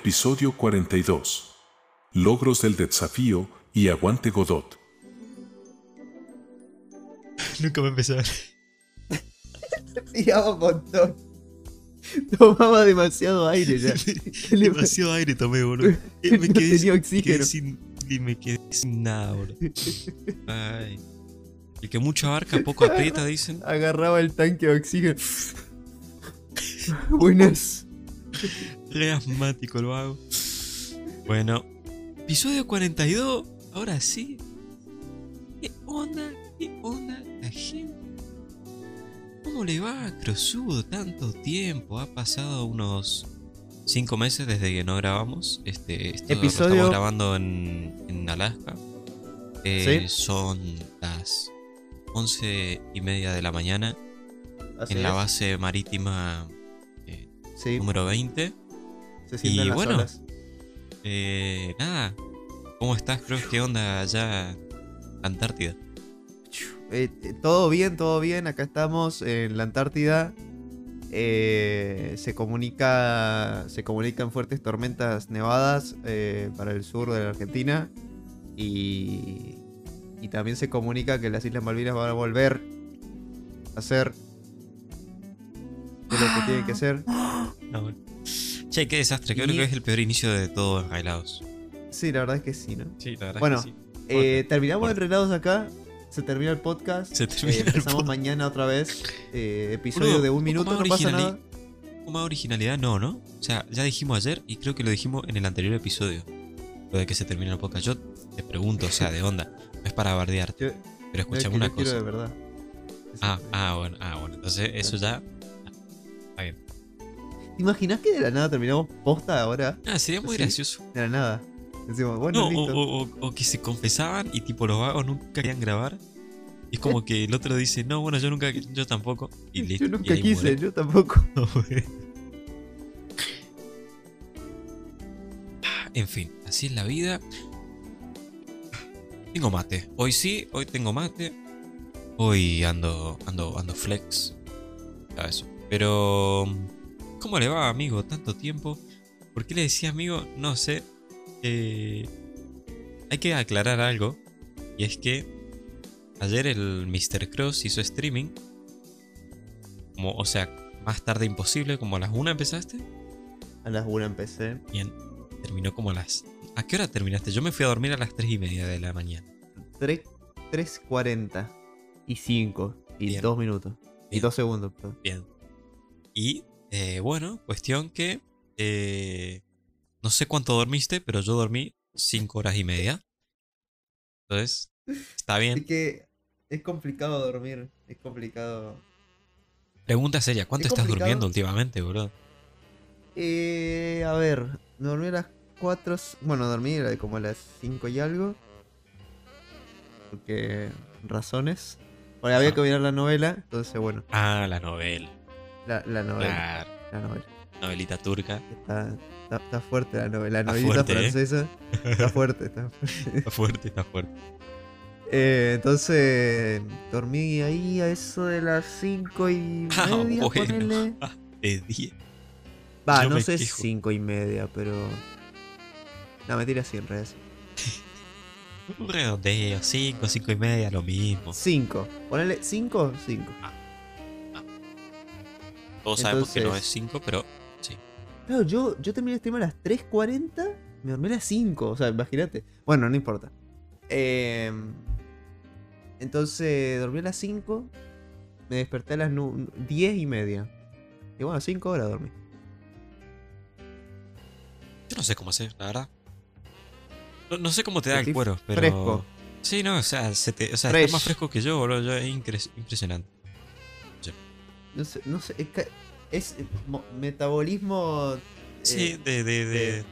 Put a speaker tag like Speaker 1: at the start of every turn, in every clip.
Speaker 1: Episodio 42. Logros del desafío y aguante Godot.
Speaker 2: Nunca va a empezar.
Speaker 3: Tiraba un montón. Tomaba demasiado aire ya.
Speaker 2: Demasiado aire tomé, boludo. Eh,
Speaker 3: No
Speaker 2: Me quedé,
Speaker 3: tenía oxígeno.
Speaker 2: quedé sin, y me quedé sin nada, boludo. Ay. El que mucho abarca, poco aprieta, dicen.
Speaker 3: Agarraba el tanque de oxígeno. Buenas.
Speaker 2: Re asmático lo hago. Bueno, episodio 42. Ahora sí. ¿Qué onda? ¿Qué onda la gente? ¿Cómo le va a Crosudo tanto tiempo? Ha pasado unos 5 meses desde que no grabamos. Este, esto lo
Speaker 3: Episodio-
Speaker 2: estamos grabando en, en Alaska. Eh,
Speaker 3: Sí.
Speaker 2: Son las 11 y media de la mañana
Speaker 3: Así
Speaker 2: en la
Speaker 3: es.
Speaker 2: base marítima
Speaker 3: Sí,
Speaker 2: número 20.
Speaker 3: Se sienten
Speaker 2: y
Speaker 3: las
Speaker 2: bueno.
Speaker 3: olas.
Speaker 2: Eh, nada. ¿Cómo estás, Cross? ¿Qué onda allá? Antártida.
Speaker 3: Eh, eh, todo bien, todo bien. Acá estamos en la Antártida. Eh, se comunica. Se comunican fuertes tormentas nevadas eh, para el sur de la Argentina. Y. Y también se comunica que las Islas Malvinas van a volver a ser de lo que tienen que ser.
Speaker 2: No. Che, qué desastre. Creo
Speaker 3: Y-
Speaker 2: que es el peor inicio de todo en Hailados.
Speaker 3: Sí, la verdad es que sí, ¿no?
Speaker 2: Sí, la verdad
Speaker 3: Bueno,
Speaker 2: es que sí.
Speaker 3: Eh, terminamos
Speaker 2: Bueno.
Speaker 3: enredados acá. Se termina el podcast.
Speaker 2: Se termina
Speaker 3: Eh,
Speaker 2: el
Speaker 3: empezamos
Speaker 2: podcast.
Speaker 3: mañana otra vez. Eh, episodio de un minuto, no
Speaker 2: más
Speaker 3: pasa nada.
Speaker 2: más originalidad, no, ¿no? O sea, ya dijimos ayer y creo que lo dijimos en el anterior episodio. Lo de que se termina el podcast. Yo te pregunto, o sea, de onda. No es para bardearte.
Speaker 3: Yo-
Speaker 2: Pero
Speaker 3: no, es
Speaker 2: escúchame
Speaker 3: que
Speaker 2: una cosa.
Speaker 3: de verdad.
Speaker 2: Ah, ah, bueno, ah, bueno. Entonces, eso ya. ah, Está bien.
Speaker 3: ¿Te imaginas que de la nada terminamos posta ahora?
Speaker 2: Ah, sería muy
Speaker 3: Sí.
Speaker 2: gracioso.
Speaker 3: De la nada. Decimos, bueno,
Speaker 2: No, o,
Speaker 3: listo.
Speaker 2: o- o- o que se confesaban y tipo los vagos nunca querían grabar. Y es como que el otro dice, no, bueno, yo nunca, yo tampoco. Y listo.
Speaker 3: yo nunca quise,
Speaker 2: muere.
Speaker 3: yo tampoco.
Speaker 2: en fin, así es la vida. Tengo mate. Hoy sí, hoy tengo mate. Hoy ando, ando, ando flex. Eso. Pero, ¿cómo le va, amigo? Tanto tiempo. ¿Por qué le decía amigo? No sé. Eh, hay que aclarar algo. Y es que ayer el Mr. Cross hizo streaming. Como, o sea, más tarde imposible, como a las 1 empezaste.
Speaker 3: A las 1 empecé.
Speaker 2: Bien, terminó como a las... ¿A qué hora terminaste? Yo me fui a dormir a las 3 y media de la mañana.
Speaker 3: 3, 3.40 y 5 y
Speaker 2: Bien.
Speaker 3: 2 minutos. Y
Speaker 2: Bien.
Speaker 3: 2 segundos, perdón.
Speaker 2: Bien. Y eh, bueno, cuestión que... eh, no sé cuánto dormiste, pero yo dormí 5 horas y media. Entonces, está
Speaker 3: Es
Speaker 2: bien.
Speaker 3: que es complicado dormir. Es complicado.
Speaker 2: Pregunta seria, ¿cuánto
Speaker 3: Es
Speaker 2: estás durmiendo últimamente, boludo?
Speaker 3: Eh, a ver, me dormí a las 4. Bueno, dormí como a las 5 y algo. Porque. razones. Porque había que mirar la novela. Entonces, bueno,
Speaker 2: Ah, la novela.
Speaker 3: La, la novela.
Speaker 2: Claro.
Speaker 3: La novela.
Speaker 2: Novelita turca.
Speaker 3: Está, está, está fuerte la novela. La novelita
Speaker 2: fuerte, ¿eh?
Speaker 3: francesa. Está fuerte, está fuerte.
Speaker 2: Está fuerte, está fuerte.
Speaker 3: Eh, entonces, dormí ahí a eso de las 5 y
Speaker 2: Ah,
Speaker 3: media.
Speaker 2: bueno. De 10.
Speaker 3: Va, no
Speaker 2: me
Speaker 3: sé si
Speaker 2: quejo.
Speaker 3: 5 y media, pero. No, mentira, sí, en realidad.
Speaker 2: Un redondeo, 5, 5 y media, lo mismo.
Speaker 3: 5. Ponele 5, 5.
Speaker 2: Todos sabemos que no
Speaker 3: Entonces-
Speaker 2: es 5, pero sí.
Speaker 3: Claro, yo, yo terminé el stream a las 3.40, me dormí a las 5, o sea, imagínate. Bueno, no importa. Eh, entonces, dormí a las 5, me desperté a las nu- 10 y media. Y bueno, 5 horas dormí.
Speaker 2: Yo no sé cómo hacer, la verdad. No, no sé cómo te da el
Speaker 3: Estoy
Speaker 2: cuero, pero.
Speaker 3: fresco.
Speaker 2: Sí, no, o sea, se te, o sea más fresco que yo, boludo. yo- es impresionante.
Speaker 3: No sé, no sé, es, es eh, mo- metabolismo eh,
Speaker 2: Sí, de, de, de,
Speaker 3: de-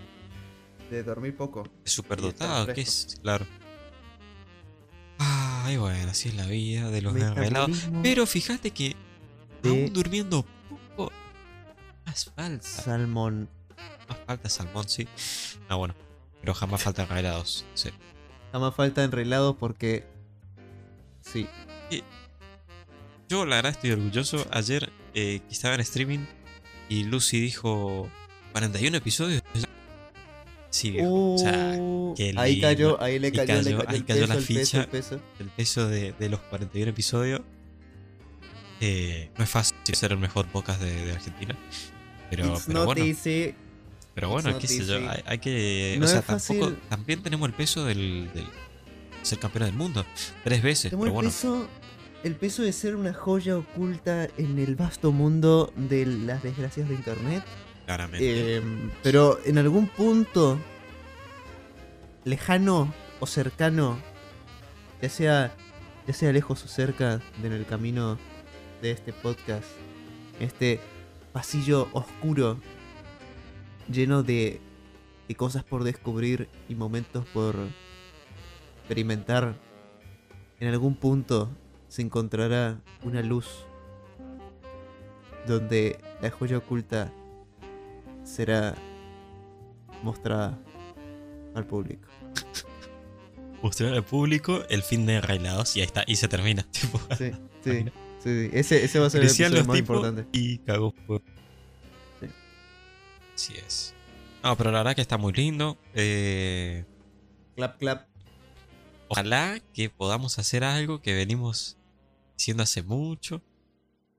Speaker 3: de dormir poco.
Speaker 2: superdotado, que es, claro. Ay, bueno, así es la vida de los.
Speaker 3: Metabolismo
Speaker 2: Pero fíjate que aún durmiendo poco, más falta.
Speaker 3: salmón.
Speaker 2: Más falta salmón, sí. Ah, bueno. Pero jamás falta enrelados. Sí.
Speaker 3: Jamás falta enrelados porque. Sí.
Speaker 2: Yo la verdad estoy orgulloso. Ayer eh, que estaba en streaming y Lucy dijo 41 episodios. Sí, viejo. o sea,
Speaker 3: Uh,
Speaker 2: qué
Speaker 3: ahí cayó, ahí le cayó, le
Speaker 2: cayó-
Speaker 3: cayó
Speaker 2: ahí cayó
Speaker 3: peso,
Speaker 2: la
Speaker 3: el peso,
Speaker 2: ficha.
Speaker 3: el peso.
Speaker 2: el peso de, de los 41 episodios. Eh, no es fácil ser el mejor podcast de, de Argentina. Pero,
Speaker 3: It's
Speaker 2: pero bueno,
Speaker 3: easy.
Speaker 2: pero bueno, qué sé yo. Hay, hay que.
Speaker 3: No
Speaker 2: o sea, tampoco. También tenemos el peso del, del ser campeón del mundo. Tres veces, pero bueno.
Speaker 3: peso, el peso de ser una joya oculta en el vasto mundo de las desgracias de internet.
Speaker 2: Claramente.
Speaker 3: Eh, pero en algún punto lejano o cercano, ya sea, ya sea lejos o cerca de en el camino de este podcast, este pasillo oscuro lleno de, de cosas por descubrir y momentos por experimentar, en algún punto se encontrará una luz donde la joya oculta será mostrada al público.
Speaker 2: Mostrar al público el fin de Railados y ahí está. Y se termina. Tipo,
Speaker 3: Sí, sí, sí, sí. Ese, ese va a ser el episodio más importante.
Speaker 2: y cagó.
Speaker 3: Sí.
Speaker 2: Así es. No, pero la verdad que está muy lindo. Eh,
Speaker 3: Clap, clap.
Speaker 2: Ojalá que podamos hacer algo que venimos diciendo hace mucho.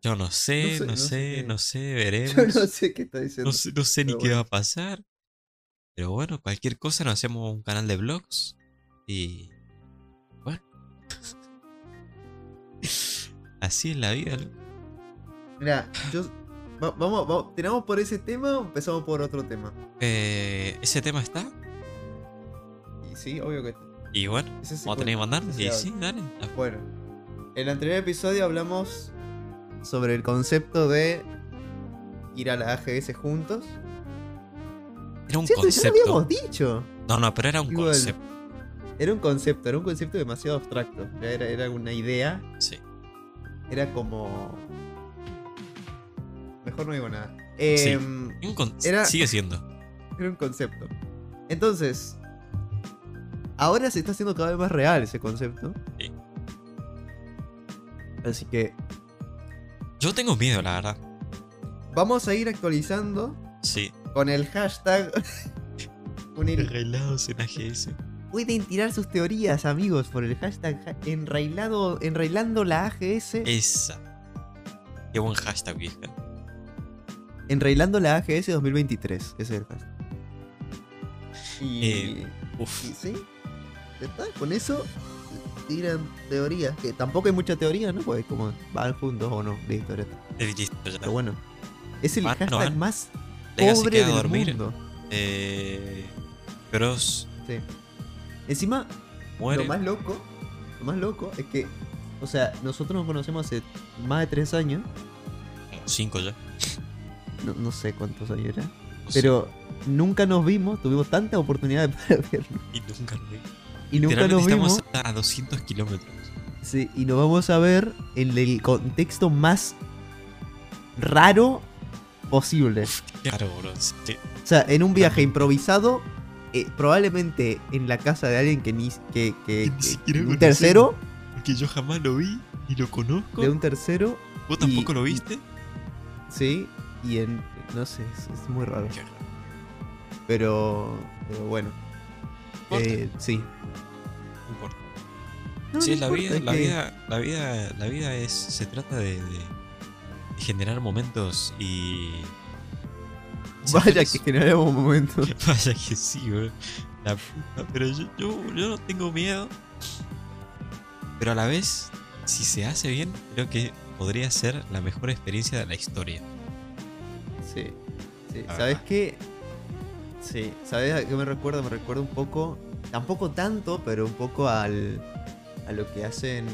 Speaker 2: Yo no sé,
Speaker 3: No
Speaker 2: no
Speaker 3: sé, no sé
Speaker 2: no sé,
Speaker 3: Yo
Speaker 2: veremos.
Speaker 3: no sé qué está diciendo.
Speaker 2: No sé, no sé ni qué va a pasar. Pero bueno, cualquier cosa nos hacemos un canal de vlogs. Y. Bueno. Así es la vida, ¿no?
Speaker 3: Mira, yo. va- vamos, vamos, ¿tiramos por ese tema o empezamos por otro tema?
Speaker 2: Eh, ese tema está.
Speaker 3: Y sí, obvio que.
Speaker 2: Y bueno, vamos a tener que mandar. Y sí, dale.
Speaker 3: Bueno, en el anterior episodio hablamos sobre el concepto de ir a la AGS juntos.
Speaker 2: Era un
Speaker 3: Cierto, ya lo
Speaker 2: concepto.
Speaker 3: habíamos dicho.
Speaker 2: No, no, pero era un
Speaker 3: Igual.
Speaker 2: concepto.
Speaker 3: Era un concepto, era un concepto demasiado abstracto. Era, era una idea,
Speaker 2: Sí.
Speaker 3: era como. Mejor no digo nada.
Speaker 2: Sí.
Speaker 3: Em,
Speaker 2: Un con-
Speaker 3: Era-
Speaker 2: Sigue siendo.
Speaker 3: Era un concepto. Entonces, ahora se está haciendo cada vez más real ese concepto.
Speaker 2: Sí.
Speaker 3: Así que
Speaker 2: Yo tengo miedo, la verdad.
Speaker 3: vamos a ir actualizando
Speaker 2: Sí.
Speaker 3: con el hashtag.
Speaker 2: Arreglados en AGS.
Speaker 3: Pueden tirar sus teorías, amigos, por el hashtag enrailado, enrailando la AGS.
Speaker 2: Esa. Qué buen hashtag, vieja.
Speaker 3: Enrailando la AGS 2023. Ese es el hashtag. Y.
Speaker 2: Eh, Uf.
Speaker 3: sí. Está. Con eso tiran teorías. Que tampoco hay mucha teoría, ¿no? Pues como van juntos o no. Listo, ya está.
Speaker 2: Listo, ya.
Speaker 3: Pero bueno. Es el
Speaker 2: Van, no
Speaker 3: hashtag
Speaker 2: van.
Speaker 3: más
Speaker 2: Legacy
Speaker 3: pobre del
Speaker 2: dormir.
Speaker 3: mundo.
Speaker 2: Eh,
Speaker 3: Sí. Encima,
Speaker 2: muere.
Speaker 3: lo más loco. Lo más loco es que. O sea, nosotros nos conocemos hace más de tres años.
Speaker 2: Cinco ya.
Speaker 3: No, no sé cuántos años.
Speaker 2: No sé.
Speaker 3: Pero nunca nos vimos. Tuvimos tantas oportunidades para vernos.
Speaker 2: Y nunca lo vi.
Speaker 3: Y nunca nos vimos.
Speaker 2: estamos a 200 kilómetros.
Speaker 3: Sí, y nos vamos a ver en el contexto más raro posible.
Speaker 2: Claro, bro. Sí.
Speaker 3: O sea, en un viaje improvisado, eh, probablemente en la casa de alguien que ni que, que-
Speaker 2: Que ni
Speaker 3: que- un tercero,
Speaker 2: Porque yo jamás lo vi y lo conozco.
Speaker 3: de un tercero,
Speaker 2: ¿Vos tampoco
Speaker 3: y-
Speaker 2: lo viste?
Speaker 3: sí, y en no sé, es, es muy raro, pero pero bueno. Eh, sí.
Speaker 2: No importa.
Speaker 3: No,
Speaker 2: sí,
Speaker 3: no
Speaker 2: es la vida, la
Speaker 3: que-
Speaker 2: vida, la vida, la vida es, se trata de, generar momentos y...
Speaker 3: Vaya que generamos momentos.
Speaker 2: Vaya que sí, bro. La puta, pero yo, yo, yo no tengo miedo. Pero a la vez, si se hace bien, creo que podría ser la mejor experiencia de la historia.
Speaker 3: Sí, sí. ¿Sabes qué? Sí, ¿sabes a qué me recuerda? Me recuerda un poco, tampoco tanto, pero un poco al a lo que hacen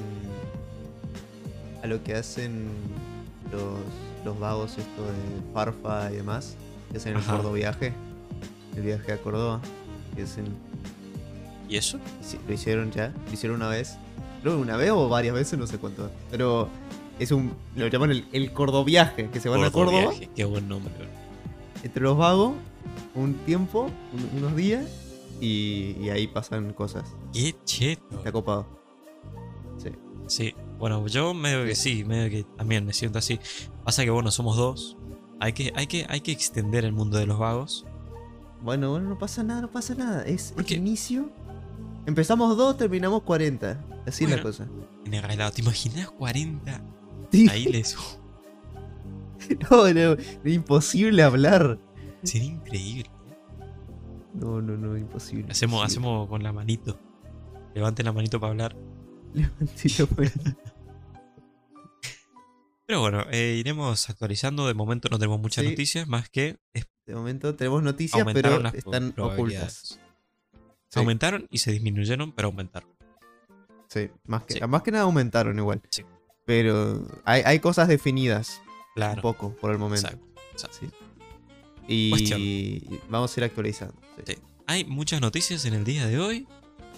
Speaker 3: a lo que hacen los, los vagos esto de Farfa y demás, que hacen el
Speaker 2: Ajá.
Speaker 3: Viaje, el viaje a Córdoba, que hacen
Speaker 2: ¿Y eso?
Speaker 3: lo hicieron ya, lo hicieron una vez, creo una vez o varias veces, no sé cuánto, pero es un lo llaman el, el Cordoviaje, que se van a Córdoba
Speaker 2: viaje, Qué buen nombre.
Speaker 3: entre los vagos un tiempo, un- unos días, y, y ahí pasan cosas.
Speaker 2: Qué cheto.
Speaker 3: Está copado. Sí.
Speaker 2: Sí, bueno, yo medio que sí, medio que también me siento así. Pasa que bueno, somos dos. Hay que, hay que, hay que extender el mundo de los vagos.
Speaker 3: Bueno, bueno, no pasa nada, no pasa nada. Es
Speaker 2: ¿Por
Speaker 3: el inicio. Empezamos dos, terminamos 40. Así es la cosa.
Speaker 2: En el regalado, ¿te imaginas 40?
Speaker 3: Sí.
Speaker 2: Ahí les.
Speaker 3: No, no, es imposible hablar.
Speaker 2: Sería increíble.
Speaker 3: No, no, no, imposible.
Speaker 2: Hacemos,
Speaker 3: imposible.
Speaker 2: hacemos con la manito. Levanten la manito para hablar.
Speaker 3: Levantito, pues.
Speaker 2: Pero bueno, eh, iremos actualizando. De momento no tenemos muchas
Speaker 3: Sí.
Speaker 2: noticias, más que
Speaker 3: De momento tenemos noticias, pero están ocultas. Sí,
Speaker 2: Aumentaron y se disminuyeron, pero aumentaron.
Speaker 3: sí, más que,
Speaker 2: Sí.
Speaker 3: más que nada aumentaron igual.
Speaker 2: Sí.
Speaker 3: Pero hay, hay cosas definidas un
Speaker 2: Claro.
Speaker 3: poco por el momento.
Speaker 2: Exacto, exacto.
Speaker 3: Y
Speaker 2: Cuestión.
Speaker 3: vamos a ir actualizando. sí.
Speaker 2: Sí. Hay muchas noticias en el día de hoy.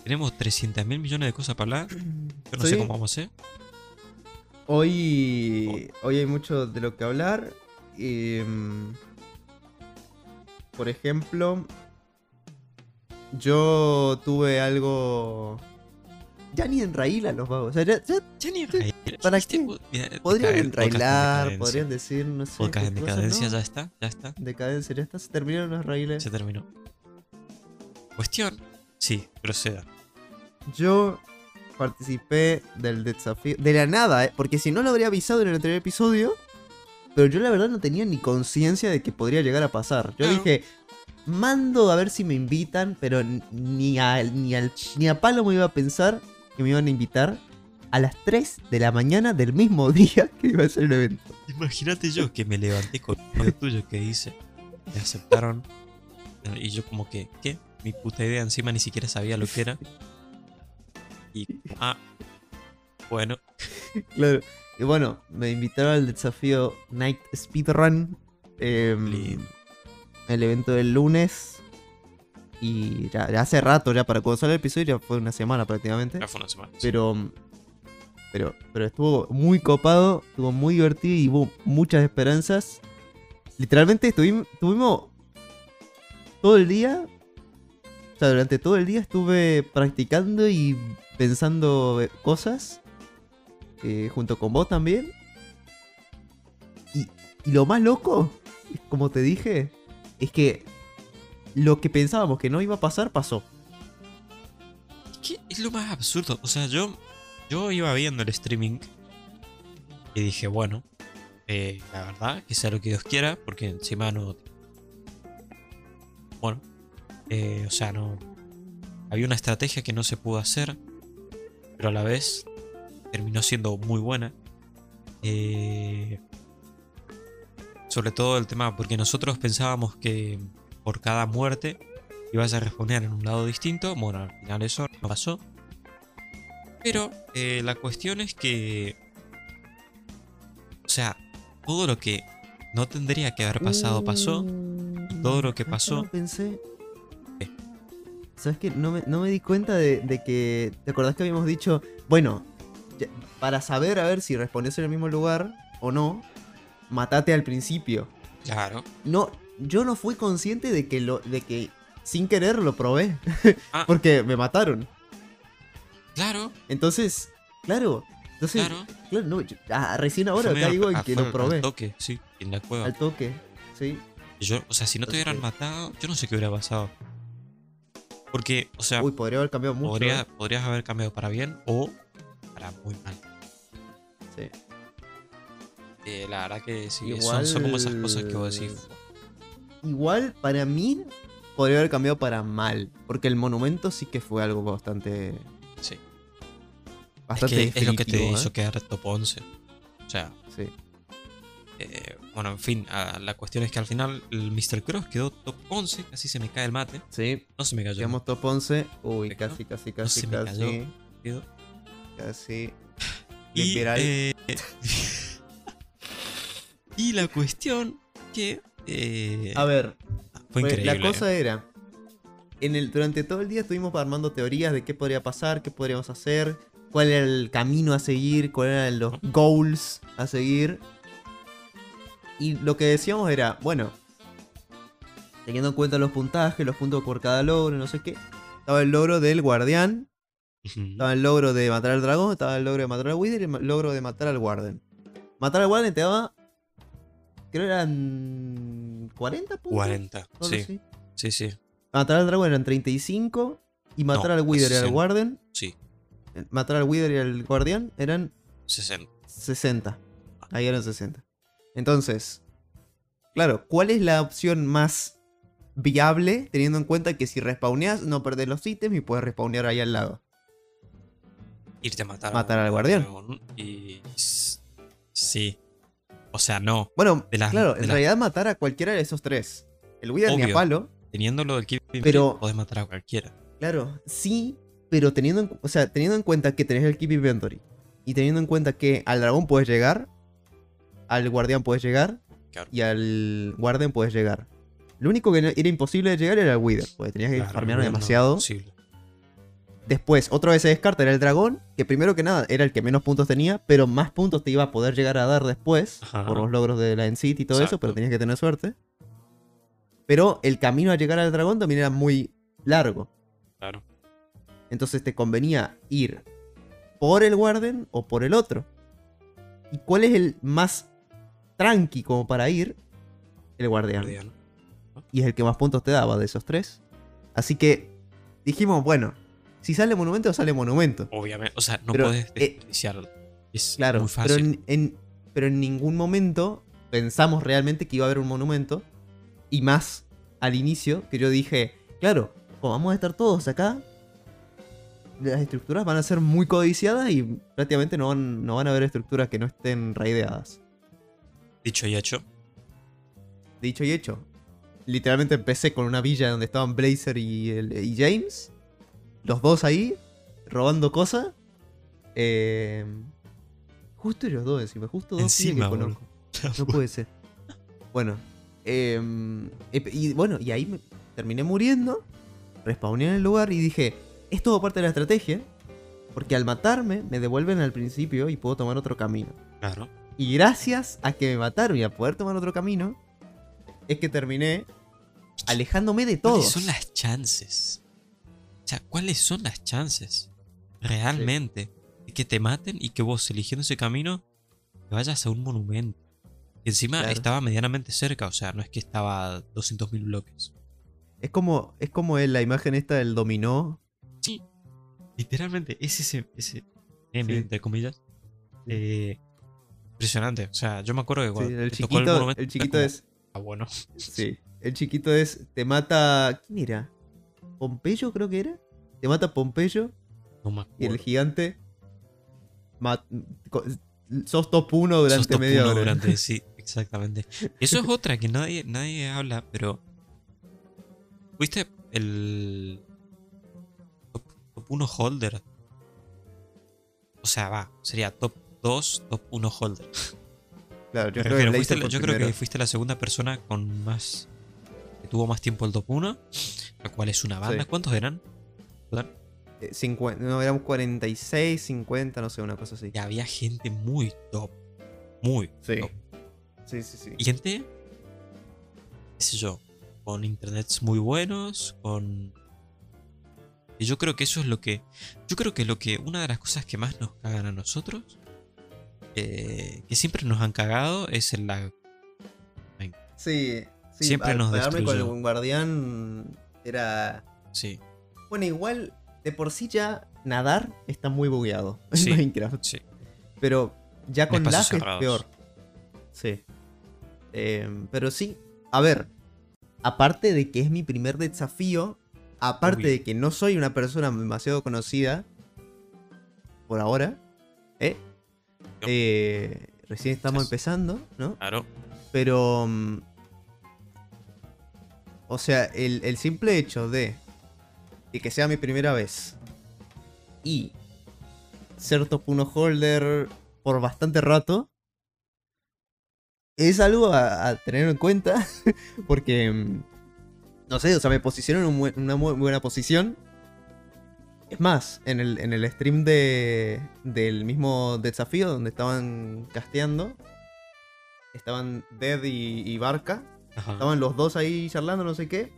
Speaker 2: Tenemos 300 mil millones de cosas para hablar. Yo no sé cómo vamos a hacer.
Speaker 3: Hoy, hoy hay mucho de lo que hablar. mm, por ejemplo, yo tuve algo. Ya ni enrailan los vagos. O sea, ya- ya
Speaker 2: Ya ni reír.
Speaker 3: ¿Para.
Speaker 2: Mira,
Speaker 3: podrían enrailar, podrían decir, no sé.
Speaker 2: Podcast en
Speaker 3: cosas,
Speaker 2: decadencia,
Speaker 3: ¿no?
Speaker 2: ya está, ya está.
Speaker 3: Decadencia, ya está. Se terminaron los raíles.
Speaker 2: Se terminó. Cuestión. Sí, proceda.
Speaker 3: Yo participé del desafío. De la nada, ¿eh? porque si no lo habría avisado en el anterior episodio. Pero yo la verdad no tenía ni conciencia de que podría llegar a pasar. Yo dije, mando a ver si me invitan, pero ni, a, ni, al, ni a palo me iba a pensar que me iban a invitar a las 3 de la mañana del mismo día que iba a ser el evento.
Speaker 2: Imagínate yo que me levanté con un video tuyo que hice. Me aceptaron. Y yo como que, ¿qué? Mi puta idea encima ni siquiera sabía lo que era. Y, ah, bueno,
Speaker 3: Claro. Y bueno, me invitaron al desafío Night Speedrun.
Speaker 2: Lindo.
Speaker 3: el evento del lunes. Y ya, ya hace rato, ya para cuando sale el episodio, ya fue una semana prácticamente.
Speaker 2: ya fue una semana.
Speaker 3: Pero, pero, pero estuvo muy copado, estuvo muy divertido y hubo muchas esperanzas. Literalmente estuvimos, estuvimos todo el día. O sea, durante todo el día estuve practicando y pensando eh, cosas. eh, junto con vos también. Y, y lo más loco, como te dije, es que lo que pensábamos que no iba a pasar, pasó.
Speaker 2: Es lo más absurdo. O sea, yo, yo iba viendo el streaming y dije, bueno, eh, la verdad, que sea lo que Dios quiera, porque encima no. Bueno, eh, o sea, no. Había una estrategia que no se pudo hacer, pero a la vez terminó siendo muy buena. Eh, sobre todo el tema, porque nosotros pensábamos que por cada muerte ibas a responder en un lado distinto. Bueno, al final eso no pasó. Pero eh, la cuestión es que. O sea, todo lo que no tendría que haber pasado pasó. y todo lo que
Speaker 3: ¿Sabes qué
Speaker 2: pasó-
Speaker 3: no pensé. ¿Sabes qué? No me, no me di cuenta de, de que. ¿Te acordás que habíamos dicho? Bueno, para saber a ver si respondés en el mismo lugar o no, matate al principio.
Speaker 2: Claro.
Speaker 3: No, yo no fui consciente de que lo. de que sin querer lo probé.
Speaker 2: Ah.
Speaker 3: Porque me mataron.
Speaker 2: Claro,
Speaker 3: Entonces, claro. Entonces,
Speaker 2: claro.
Speaker 3: claro, no, yo- ah, recién ahora en
Speaker 2: al-
Speaker 3: que lo
Speaker 2: al
Speaker 3: probé.
Speaker 2: toque, sí, en la cueva.
Speaker 3: Al toque. Sí.
Speaker 2: Yo, o sea, si no te hubieran matado, yo no sé qué hubiera pasado. Porque, o sea,
Speaker 3: Uy, podría haber cambiado mucho.
Speaker 2: podría,
Speaker 3: ¿eh?
Speaker 2: podrías haber cambiado para bien o para muy mal.
Speaker 3: Sí.
Speaker 2: Eh, la verdad que sí, son-
Speaker 3: Igual-
Speaker 2: son, como esas cosas que vos decís.
Speaker 3: Igual, para mí, podría haber cambiado para mal. Porque el monumento sí que fue algo bastante.
Speaker 2: Sí. Es,
Speaker 3: Bastante
Speaker 2: que es lo que te
Speaker 3: definitivo,
Speaker 2: hizo
Speaker 3: ¿eh?
Speaker 2: quedar top 11. O sea,
Speaker 3: Sí.
Speaker 2: eh, bueno, en fin, ah, la cuestión es que al final el Mr. Cross quedó top 11, casi se me cae el mate.
Speaker 3: Sí,
Speaker 2: No se me cayó.
Speaker 3: llegamos top 11. Uy,
Speaker 2: Perfecto.
Speaker 3: casi, casi,
Speaker 2: No
Speaker 3: casi, casi.
Speaker 2: cayó.
Speaker 3: Casi.
Speaker 2: Y, eh, y la cuestión que eh,
Speaker 3: A ver,
Speaker 2: fue
Speaker 3: pues,
Speaker 2: increíble.
Speaker 3: la cosa era. En el, durante todo el día estuvimos armando teorías de qué podría pasar, qué podríamos hacer, cuál era el camino a seguir, cuáles eran los goals a seguir. Y lo que decíamos era, bueno, teniendo en cuenta los puntajes, los puntos por cada logro, no sé qué. Estaba el logro del guardián, estaba el logro de matar al dragón, estaba el logro de matar al wither y el logro de matar al warden. Matar al warden te daba, creo eran 40 puntos.
Speaker 2: 40,
Speaker 3: algo
Speaker 2: sí. Sí, sí.
Speaker 3: Matar al dragón eran 35. Y matar
Speaker 2: No,
Speaker 3: al Wither y al
Speaker 2: 60.
Speaker 3: Guardian.
Speaker 2: Sí.
Speaker 3: Matar al Wither y al Guardián eran
Speaker 2: 60.
Speaker 3: 60. Ahí eran 60. Entonces, claro, ¿cuál es la opción más viable teniendo en cuenta que si respawneas no perdés los ítems y puedes respawnear ahí al lado?
Speaker 2: Irte a matar,
Speaker 3: Matar al guardián.
Speaker 2: Y. Sí. O sea, no.
Speaker 3: Bueno,
Speaker 2: De las-
Speaker 3: claro,
Speaker 2: de
Speaker 3: en
Speaker 2: las-
Speaker 3: realidad matar a cualquiera de esos tres. El Wither ni a palo.
Speaker 2: Teniendo lo del keep
Speaker 3: pero...
Speaker 2: podés matar a cualquiera.
Speaker 3: Claro, sí, pero teniendo en, o sea, teniendo en cuenta que tenés el Keep Inventory y teniendo en cuenta que al dragón puedes llegar, al guardián puedes llegar
Speaker 2: Claro.
Speaker 3: y al guardián puedes llegar. Lo único que era imposible de llegar era el Wither, porque tenías que
Speaker 2: Claro,
Speaker 3: farmear demasiado. Después, otra vez se descarta era el dragón, que primero que nada era el que menos puntos tenía, pero más puntos te iba a poder llegar a dar después,
Speaker 2: Ajá.
Speaker 3: por los logros de la Encity y todo eso, pero tenías que tener suerte. Pero el camino a llegar al dragón también era muy largo.
Speaker 2: Claro.
Speaker 3: Entonces te convenía ir por el Warden o por el otro. ¿Y cuál es el más tranqui como para ir? El guardián.
Speaker 2: Guardián.
Speaker 3: Y es el que más puntos te daba de esos tres. Así que dijimos, bueno, si sale monumento, sale monumento.
Speaker 2: Obviamente. O sea, no
Speaker 3: Pero,
Speaker 2: podés
Speaker 3: eh.
Speaker 2: Es
Speaker 3: Claro,
Speaker 2: muy
Speaker 3: pero
Speaker 2: fácil.
Speaker 3: en, en- pero en ningún momento pensamos realmente que iba a haber un monumento. Y más al inicio, que yo dije, claro, como vamos a estar todos acá, las estructuras van a ser muy codiciadas y prácticamente no van, no van a haber estructuras que no estén raideadas.
Speaker 2: Dicho y hecho.
Speaker 3: Dicho y hecho. Literalmente empecé con una villa donde estaban Blazer y, el- y James. Los dos ahí, robando cosas. Eh, justo los dos encima, justo dos
Speaker 2: Encima,
Speaker 3: que conozco. No puede ser. Bueno. eh, y bueno, y ahí me terminé muriendo. Respawné en el lugar y dije, es todo parte de la estrategia. Porque al matarme, me devuelven al principio y puedo tomar otro camino.
Speaker 2: Claro.
Speaker 3: Y gracias a que me mataron y a poder tomar otro camino, es que terminé alejándome de
Speaker 2: ¿Cuáles
Speaker 3: todos.
Speaker 2: son las chances? O sea, ¿cuáles son las chances? Realmente. De que te maten y que vos, eligiendo ese camino, te vayas a un monumento. Y encima
Speaker 3: Claro.
Speaker 2: estaba medianamente cerca, o sea, no es que estaba a 200.000 bloques.
Speaker 3: Es como, es como la imagen esta del dominó.
Speaker 2: Sí. Literalmente, es ese, ese meme,
Speaker 3: Sí.
Speaker 2: entre comillas. eh, impresionante. O sea, yo me acuerdo que
Speaker 3: Sí,
Speaker 2: cuando
Speaker 3: el
Speaker 2: te tocó el
Speaker 3: chiquito,
Speaker 2: monumento.
Speaker 3: el chiquito
Speaker 2: como,
Speaker 3: es.
Speaker 2: Ah, bueno.
Speaker 3: Sí. El chiquito es. Te mata. ¿Quién era? ¿Pompeyo creo que era? Te mata Pompeyo.
Speaker 2: No me
Speaker 3: Y el gigante. ma- co- sos top 1 durante
Speaker 2: Sos top
Speaker 3: media
Speaker 2: uno
Speaker 3: hora.
Speaker 2: durante- sí, exactamente. Eso es otra que nadie, nadie habla, pero. ¿Fuiste el. Top, top 1 holder? O sea, va, sería top 2, top 1 holder.
Speaker 3: Claro, yo creo, que
Speaker 2: fuiste yo creo que fuiste la segunda persona con más. que tuvo más tiempo el top 1. La cual es una banda.
Speaker 3: Sí.
Speaker 2: ¿Cuántos eran?
Speaker 3: Eh, 50, no, éramos 46, 50, no sé, una cosa así.
Speaker 2: Y había gente muy top. Muy
Speaker 3: Sí.
Speaker 2: top.
Speaker 3: Sí, sí, sí.
Speaker 2: Y gente, qué sé yo, con internets muy buenos, con... Y yo creo que eso es lo que... Yo creo que lo que... Una de las cosas que más nos cagan a nosotros, eh, que siempre nos han cagado, es en la...
Speaker 3: Sí, sí.
Speaker 2: Siempre
Speaker 3: al
Speaker 2: nos
Speaker 3: pegarme con el guardián era.
Speaker 2: Sí,
Speaker 3: Bueno, igual, de por sí ya nadar está muy bugueado
Speaker 2: Sí.
Speaker 3: en Minecraft.
Speaker 2: sí.
Speaker 3: Pero ya con lag es peor. Sí. Eh, pero sí, a ver. Aparte de que es mi primer desafío, aparte
Speaker 2: Uy.
Speaker 3: de que no soy una persona demasiado conocida, por ahora, ¿eh?
Speaker 2: No.
Speaker 3: Eh, recién estamos empezando, ¿no?
Speaker 2: Claro.
Speaker 3: Pero. mm, O sea, el, el simple hecho de, de que sea mi primera vez y ser top 1 holder por bastante rato es algo a, a tener en cuenta. Porque. No sé, o sea, me posiciono en un buen- una muy buena posición. Es más, en el, en el stream de, del mismo desafío donde estaban casteando, estaban Dead y, y Barca.
Speaker 2: Ajá.
Speaker 3: Estaban los dos ahí charlando, no sé qué.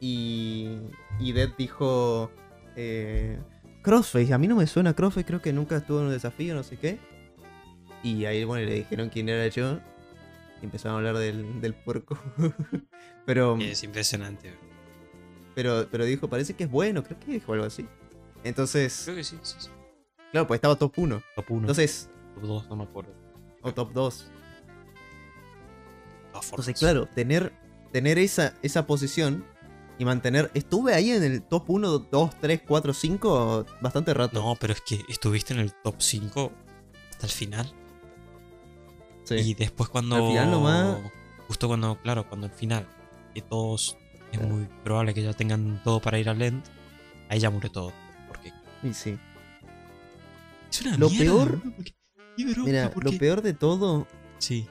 Speaker 3: Y, y Dead dijo... Eh, Crossface, a mí no me suena Crossface, creo que nunca estuvo en un desafío, no sé qué. Y ahí, bueno, le dijeron quién era yo. Y empezaron a hablar del, del puerco. pero,
Speaker 2: Es impresionante.
Speaker 3: pero, pero dijo, parece que es bueno, creo que dijo algo así. Entonces,
Speaker 2: Creo que sí, sí, sí.
Speaker 3: claro, pues estaba top 1.
Speaker 2: Top 1,
Speaker 3: Entonces,
Speaker 2: top 2, no me acuerdo.
Speaker 3: o top 2.
Speaker 2: Todas formas.
Speaker 3: Entonces, claro, tener, tener esa, esa posición y mantener. Estuve ahí en el top 1, 2, 3, 4, 5 bastante rato.
Speaker 2: No, pero es que estuviste en el top 5 hasta el final.
Speaker 3: Sí.
Speaker 2: Y después cuando.
Speaker 3: Al final nomás-
Speaker 2: Justo cuando, claro, cuando al final, que todos es
Speaker 3: Claro.
Speaker 2: muy probable que ya tengan todo para ir al end, ahí ya murió todo. Porque
Speaker 3: Y sí.
Speaker 2: es una
Speaker 3: Lo
Speaker 2: mierda,
Speaker 3: peor-
Speaker 2: porque- bronca,
Speaker 3: Mira,
Speaker 2: porque-
Speaker 3: lo peor de todo.
Speaker 2: Sí,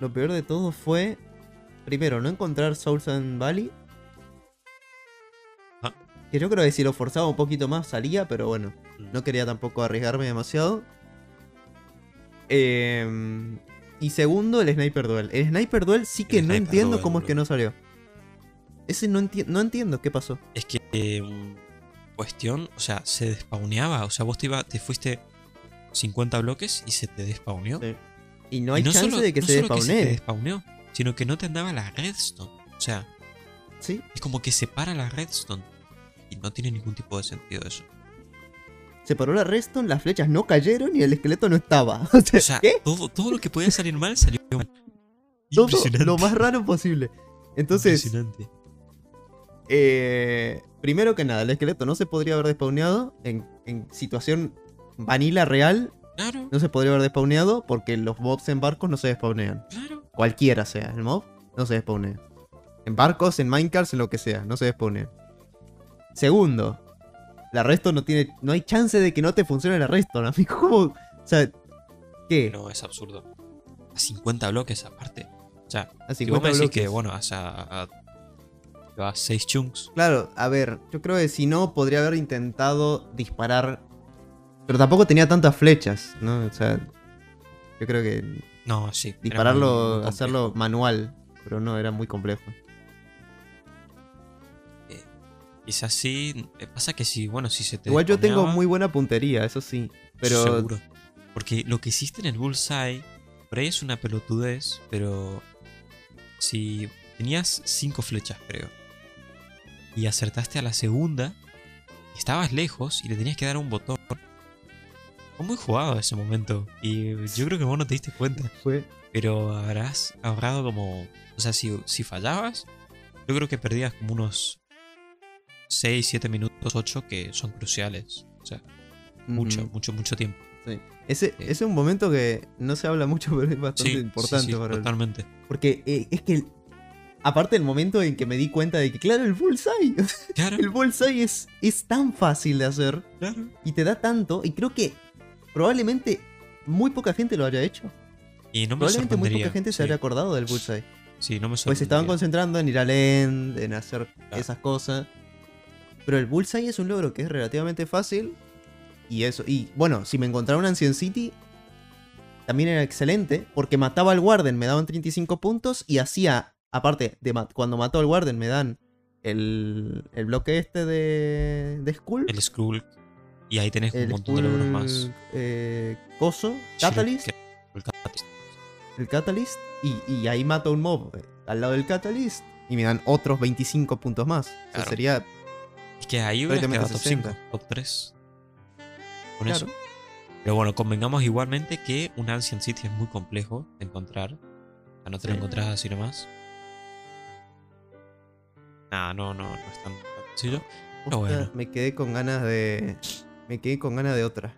Speaker 3: Lo peor de todo fue. Primero, no encontrar Souls and Valley.
Speaker 2: Ah.
Speaker 3: Que yo creo que si lo forzaba un poquito más salía, pero bueno.
Speaker 2: Mm.
Speaker 3: No quería tampoco arriesgarme demasiado. Em, y segundo, el Sniper Duel. El Sniper Duel sí que
Speaker 2: El
Speaker 3: no
Speaker 2: Sniper
Speaker 3: entiendo
Speaker 2: Duel,
Speaker 3: cómo es que no salió. Ese no, enti- no entiendo qué pasó.
Speaker 2: Es que eh, mm, cuestión, o sea, se despawneaba. O sea, vos te, iba, te fuiste 50 bloques y se te despawneó.
Speaker 3: Sí. Y no hay
Speaker 2: Y no
Speaker 3: chance
Speaker 2: solo-
Speaker 3: de que
Speaker 2: no
Speaker 3: se
Speaker 2: solo que se te despawneó, sino que no te andaba la redstone. O sea,
Speaker 3: Sí,
Speaker 2: es como que separa la redstone. Y no tiene ningún tipo de sentido eso.
Speaker 3: Se paró la redstone, las flechas no cayeron y el esqueleto no estaba. O sea,
Speaker 2: O sea,
Speaker 3: ¿qué?
Speaker 2: todo, todo lo que podía salir mal salió mal.
Speaker 3: Todo lo más raro posible. Entonces,
Speaker 2: Impresionante.
Speaker 3: Eh, primero que nada, el esqueleto no se podría haber despawneado en, en situación vanilla real.
Speaker 2: Claro,
Speaker 3: No se podría haber despawneado porque los mobs en barcos no se despawnean.
Speaker 2: claro.
Speaker 3: Cualquiera sea el mob, no se despawnea. En barcos, en Minecraft, en lo que sea, no se despawnea. Segundo, la resto no tiene. No hay chance de que no te funcione la resto, amigo. ¿Cómo? O sea, ¿qué?
Speaker 2: No, es absurdo. A 50 bloques aparte. O sea,
Speaker 3: A
Speaker 2: si vos me
Speaker 3: 50
Speaker 2: decís
Speaker 3: bloques.
Speaker 2: que, bueno, o sea, a, a 6 chunks.
Speaker 3: Claro, a ver, yo creo que si no, podría haber intentado disparar. Pero tampoco tenía tantas flechas, ¿no? O sea, yo creo que
Speaker 2: No, sí.
Speaker 3: dispararlo, hacerlo manual, pero no, era muy complejo.
Speaker 2: Quizás sí. eh, Pasa que si, bueno, si se te.
Speaker 3: Igual yo tengo muy buena puntería, eso sí. Pero
Speaker 2: Seguro. Porque lo que hiciste en el Bullseye, por ahí es una pelotudez, pero si tenías cinco flechas, creo, y acertaste a la segunda, estabas lejos y le tenías que dar un botón. Fue muy jugado ese momento y yo creo que vos no te diste cuenta,
Speaker 3: fue.
Speaker 2: pero habrás ahorrado como... O sea, si, si fallabas, yo creo que perdías como unos 6, 7 minutos, 8 que son cruciales. O sea, mucho, mucho, mucho tiempo.
Speaker 3: Ese,
Speaker 2: Sí.
Speaker 3: ese es un momento que no se habla mucho, pero es bastante
Speaker 2: Sí,
Speaker 3: importante
Speaker 2: sí, sí,
Speaker 3: para el-
Speaker 2: totalmente.
Speaker 3: Porque eh, es que. el- Aparte del momento en que me di cuenta de que, claro, el bullseye.
Speaker 2: Claro,
Speaker 3: el bullseye es, es tan fácil de hacer.
Speaker 2: claro.
Speaker 3: Y te da tanto. Y creo que probablemente muy poca gente lo haya hecho.
Speaker 2: Y no me
Speaker 3: Probablemente muy
Speaker 2: sorprendería.
Speaker 3: poca gente se haya acordado del bullseye.
Speaker 2: sí, no me
Speaker 3: Pues se estaban
Speaker 2: sorprendería.
Speaker 3: concentrando en ir al end, en hacer
Speaker 2: Claro.
Speaker 3: esas cosas. Pero el bullseye es un logro que es relativamente fácil. Y eso. Y bueno, si me encontrara un Ancient City. También era excelente. Porque mataba al Warden, me daban 35 puntos. Y hacía. Aparte, de mat- cuando mató al Warden, me dan el, el bloque este de, de Skull.
Speaker 2: El Skrull. Y ahí tenés un
Speaker 3: el
Speaker 2: montón de logros más.
Speaker 3: Skull, eh, Coso, Catalyst.
Speaker 2: el Catalyst.
Speaker 3: el Catalyst y, y ahí mato a un mob eh, al lado del Catalyst y me dan otros 25 puntos más. O sea,
Speaker 2: Claro.
Speaker 3: sería.
Speaker 2: Es que ahí
Speaker 3: Prácticamente
Speaker 2: quedado top
Speaker 3: 60.
Speaker 2: 5, top 3. Con
Speaker 3: Claro.
Speaker 2: eso. Pero bueno, convengamos igualmente que un Ancient City es muy complejo de encontrar. O sea, no te lo encontrás así nomás. Nah, no, no, no es tan, sencillo. Pero bueno.
Speaker 3: Me quedé con ganas de. Me quedé con ganas de otra.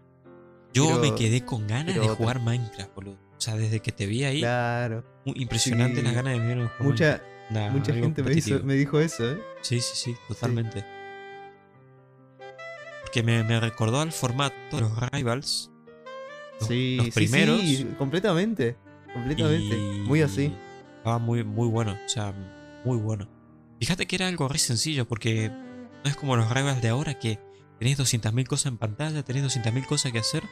Speaker 2: Yo
Speaker 3: Quiero-
Speaker 2: me quedé con ganas de
Speaker 3: otra.
Speaker 2: jugar Minecraft, boludo. O sea, desde que te vi ahí,
Speaker 3: Claro.
Speaker 2: muy impresionante
Speaker 3: Sí.
Speaker 2: las ganas de ver un juego
Speaker 3: Mucha.
Speaker 2: Nah,
Speaker 3: mucha gente me, hizo- me dijo eso, ¿eh?
Speaker 2: Sí, sí, sí, totalmente. Porque me, me recordó al formato de los Rivals. Los,
Speaker 3: Sí,
Speaker 2: los
Speaker 3: sí,
Speaker 2: primeros.
Speaker 3: sí, completamente. Completamente.
Speaker 2: y
Speaker 3: Muy así.
Speaker 2: Estaba muy, muy bueno. O sea, muy bueno. Fíjate que era algo re sencillo porque no es como los Rivals de ahora que tenés 200.000 cosas en pantalla, tenés 200.000 cosas que hacer.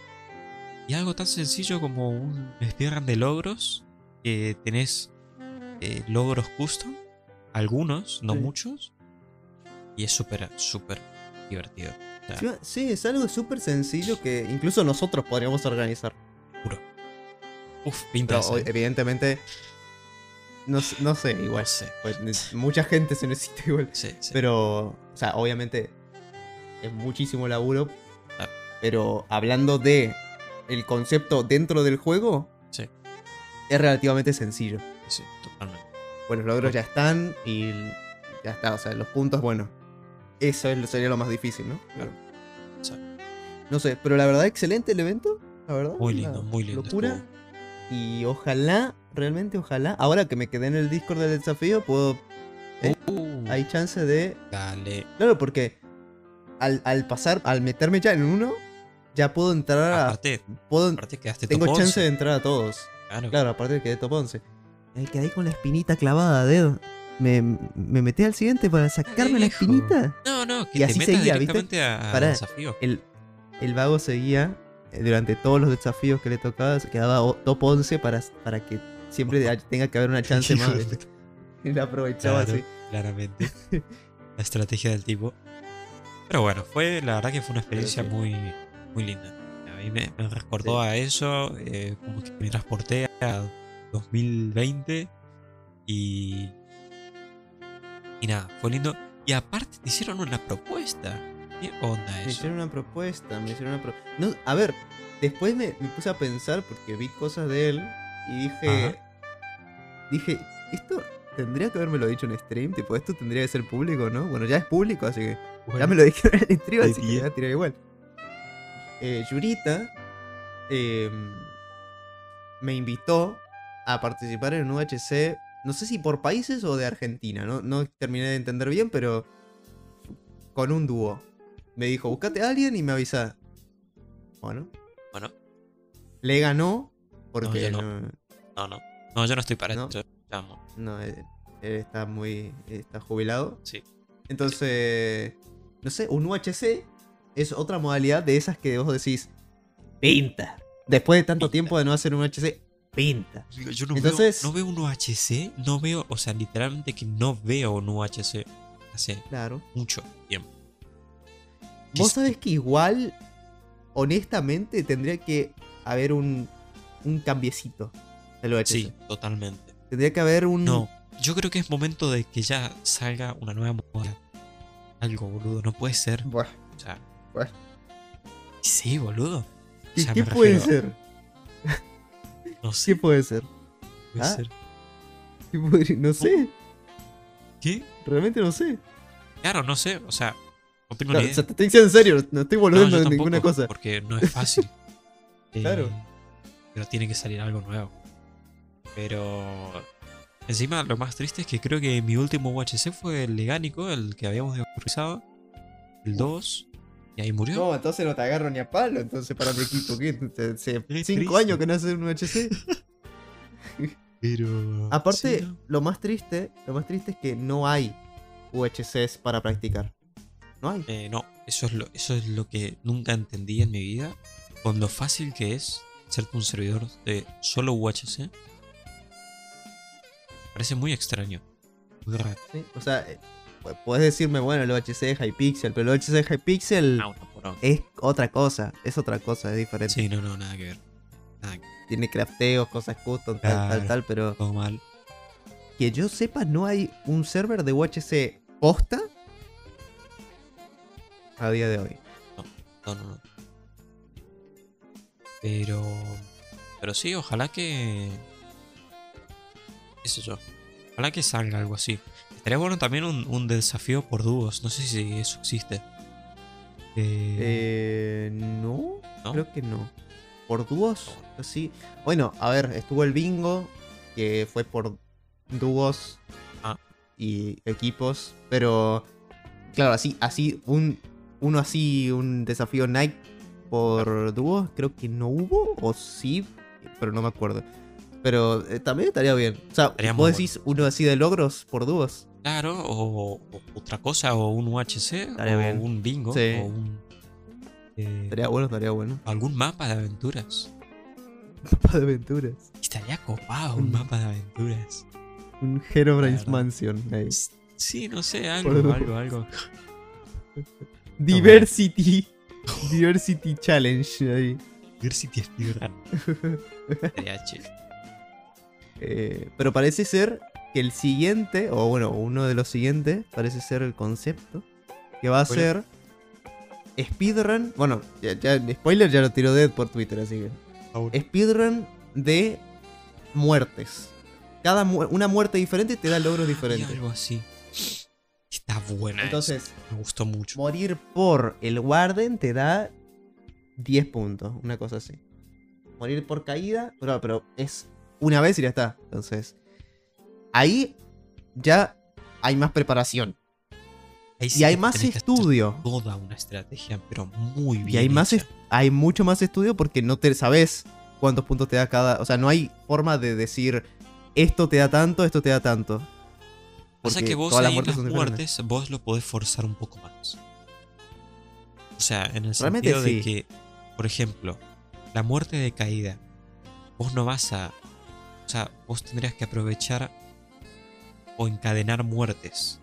Speaker 2: Y algo tan sencillo como un speedrun de logros que tenés eh, logros custom, algunos, no
Speaker 3: Sí.
Speaker 2: muchos. Y es súper, súper divertido.
Speaker 3: Sí, Sí, es algo súper sencillo que incluso nosotros podríamos organizar.
Speaker 2: Uf, pinta
Speaker 3: Pero evidentemente No, sé, igual.
Speaker 2: No sé.
Speaker 3: Pues, mucha gente se necesita igual.
Speaker 2: Sí, sí.
Speaker 3: Pero, o sea, obviamente es muchísimo laburo.
Speaker 2: Ah.
Speaker 3: Pero hablando de el concepto dentro del juego,
Speaker 2: Sí.
Speaker 3: es relativamente sencillo.
Speaker 2: Sí, totalmente.
Speaker 3: Bueno, los logros ya están y ya está. O sea, los puntos, bueno. Eso es, sería lo más difícil, ¿no?
Speaker 2: Claro. Exacto.
Speaker 3: No sé, pero la verdad, excelente el evento. La verdad.
Speaker 2: Muy lindo, muy lindo.
Speaker 3: Locura.
Speaker 2: estuvo.
Speaker 3: Y ojalá, realmente ojalá, ahora que me quedé en el Discord del desafío, puedo. ¿Eh?
Speaker 2: Uh,
Speaker 3: Hay chance de.
Speaker 2: Dale.
Speaker 3: Claro, porque al, al pasar, al meterme ya en uno, ya puedo entrar a.
Speaker 2: Aparte,
Speaker 3: Puedo,
Speaker 2: aparte quedaste
Speaker 3: tengo
Speaker 2: top
Speaker 3: chance
Speaker 2: 11.
Speaker 3: de entrar a todos.
Speaker 2: Claro.
Speaker 3: Claro, aparte quedé top 11. Me quedé con la espinita clavada, dedo. Me, me metí al siguiente para sacarme la espinita.
Speaker 2: No, no, que
Speaker 3: Y
Speaker 2: te
Speaker 3: así
Speaker 2: metas
Speaker 3: seguía, ¿viste?
Speaker 2: directamente a, a
Speaker 3: Pará.
Speaker 2: desafío.
Speaker 3: El, el vago seguía eh, durante todos los desafíos que le tocaba, se quedaba top 11 para, para que siempre tenga que haber una chance más. ¿viste? Y la aprovechaba
Speaker 2: Claro,
Speaker 3: así.
Speaker 2: claramente. la estrategia del tipo. Pero bueno, fue la verdad que fue una experiencia
Speaker 3: sí.
Speaker 2: muy, muy linda. A mí me, me recordó a eso, eh, como que me transporté a 2020 y. Y nada, fue lindo. Y aparte te hicieron una propuesta. ¿Qué onda
Speaker 3: Me
Speaker 2: eso?
Speaker 3: hicieron una propuesta, me hicieron una propuesta. No, a ver, después me, me puse a pensar porque vi cosas de él y dije. Dije, esto tendría que haberme lo dicho en stream, tipo, esto tendría que ser público, ¿no? Bueno, ya es público, así que. Ya me lo dijeron en el stream, así que me voy a tirar igual. Eh, Yurita eh, me invitó a participar en un UHC, no sé si por países o de Argentina, no, no terminé de entender bien, pero con un dúo. Me dijo, buscate a alguien y me avisa. Bueno,
Speaker 2: Bueno,
Speaker 3: le ganó porque no,
Speaker 2: no. no, no. No, yo no estoy para
Speaker 3: ¿No? no, él, él está muy. está jubilado.
Speaker 2: Sí.
Speaker 3: Entonces, no sé, un UHC es otra modalidad de esas que vos decís, pinta. Después de tanto
Speaker 2: Pinta.
Speaker 3: tiempo de no hacer un UHC, pinta.
Speaker 2: Yo no,
Speaker 3: Entonces-
Speaker 2: veo, no veo un UHC, no veo, o sea, literalmente que no veo un UHC hace
Speaker 3: Claro.
Speaker 2: mucho tiempo.
Speaker 3: Vos sabés que igual, honestamente, tendría que haber un, un cambiecito del UHC.
Speaker 2: Sí, totalmente.
Speaker 3: Tendría que haber un...
Speaker 2: No, yo creo que es momento de que ya salga una nueva moda. Algo, boludo, no puede ser.
Speaker 3: Buah,
Speaker 2: O sea,
Speaker 3: buah.
Speaker 2: sí, boludo. O
Speaker 3: ¿Qué,
Speaker 2: sea,
Speaker 3: qué puede
Speaker 2: refiero-
Speaker 3: ser?
Speaker 2: No sé,
Speaker 3: ¿Qué puede ser?
Speaker 2: puede
Speaker 3: ah?
Speaker 2: ser.
Speaker 3: ¿Qué puede- No sé,
Speaker 2: ¿Qué?
Speaker 3: realmente no sé.
Speaker 2: Claro, no sé, o sea, no tengo
Speaker 3: No,
Speaker 2: ni
Speaker 3: o
Speaker 2: idea.
Speaker 3: sea, te estoy diciendo en serio, no estoy
Speaker 2: No,
Speaker 3: volviendo en ninguna cosa.
Speaker 2: Porque no es fácil. Eh,
Speaker 3: Claro.
Speaker 2: Pero tiene que salir algo nuevo. Pero. Encima, lo más triste es que creo que mi último UHC fue el Legánico, el que habíamos autorizado. El 2. Y ahí murió.
Speaker 3: No, entonces no te agarro ni a palo, entonces para mi equipo. ¿Qué? Hace cinco años que no hace un UHC.
Speaker 2: Pero.
Speaker 3: Aparte,
Speaker 2: sí, ¿no?
Speaker 3: lo más triste, lo más triste es que no hay UHCs para practicar. No hay.
Speaker 2: Eh, no, eso es, lo, eso es lo que nunca entendí en mi vida. Con lo fácil que es serte un servidor de solo UHC. Parece muy extraño. Muy raro.
Speaker 3: ¿sí? O sea, eh, puedes decirme, bueno, el UHC de Hypixel, pero el UHC de Hypixel
Speaker 2: Ah,
Speaker 3: es otra cosa, es otra cosa, es diferente.
Speaker 2: Sí, no, no, nada que ver. Nada que ver.
Speaker 3: Tiene crafteos, cosas custom, tal, tal,
Speaker 2: Claro.
Speaker 3: tal, pero
Speaker 2: Todo mal.
Speaker 3: que yo sepa, no hay un server de UHC posta a día de hoy.
Speaker 2: No, no, no. Pero. Pero sí, ojalá que. qué sé yo. Ojalá que salga algo así. Estaría bueno también un, un desafío por dúos. No sé si eso existe. Eh,
Speaker 3: Eh, no,
Speaker 2: ¿No?
Speaker 3: creo que no. ¿Por dúos? Sí. Bueno, a ver, estuvo el bingo, que fue por dúos
Speaker 2: Ah.
Speaker 3: y equipos, pero claro, así, así, un, uno así, un desafío Nike por dúos, creo que no hubo, o sí, pero no me acuerdo. Pero eh, también estaría bien. O sea, vos decís uno así de logros por dúos.
Speaker 2: Claro, o, o otra cosa, o un UHC,
Speaker 3: Estaría
Speaker 2: o
Speaker 3: bien.
Speaker 2: un bingo,
Speaker 3: Sí.
Speaker 2: o un. eh,
Speaker 3: Estaría bueno, estaría bueno.
Speaker 2: algún mapa de aventuras.
Speaker 3: Mapa de aventuras.
Speaker 2: Estaría copado un mapa de aventuras.
Speaker 3: Un Herobrine's
Speaker 2: verdad.
Speaker 3: Mansion. ahí.
Speaker 2: Sí, no sé, algo, algo, algo.
Speaker 3: Diversity. Diversity Challenge ahí.
Speaker 2: Diversity Speedrun. Estaría chido.
Speaker 3: Eh, pero parece ser que el siguiente, o bueno, uno de los siguientes, parece ser el concepto, que va a ser speedrun. Bueno, ya, ya- spoiler ya lo tiró Dead por Twitter, así que. Speedrun de muertes. Cada mu- una muerte diferente te da logros diferentes.
Speaker 2: algo así. Está buena.
Speaker 3: Entonces,
Speaker 2: esa. me gustó mucho.
Speaker 3: morir por el Warden te da 10 puntos, una cosa así. Morir por caída, pero, pero es una vez y ya está. Entonces, ahí ya hay más preparación.
Speaker 2: Ahí sí
Speaker 3: Y hay más estudio.
Speaker 2: Toda una estrategia, pero muy bien.
Speaker 3: Y hay más
Speaker 2: hecha.
Speaker 3: hay mucho más estudio porque no te sabes cuántos puntos te da cada. O sea, no hay forma de decir esto te da tanto, esto te da tanto.
Speaker 2: Pasa
Speaker 3: Porque
Speaker 2: que vos ahí
Speaker 3: muertes
Speaker 2: las muertes, vos lo podés forzar un poco más. O sea, en el
Speaker 3: Realmente
Speaker 2: sentido de que, por ejemplo, la muerte de caída, vos no vas a. O sea, vos tendrías que aprovechar o encadenar muertes.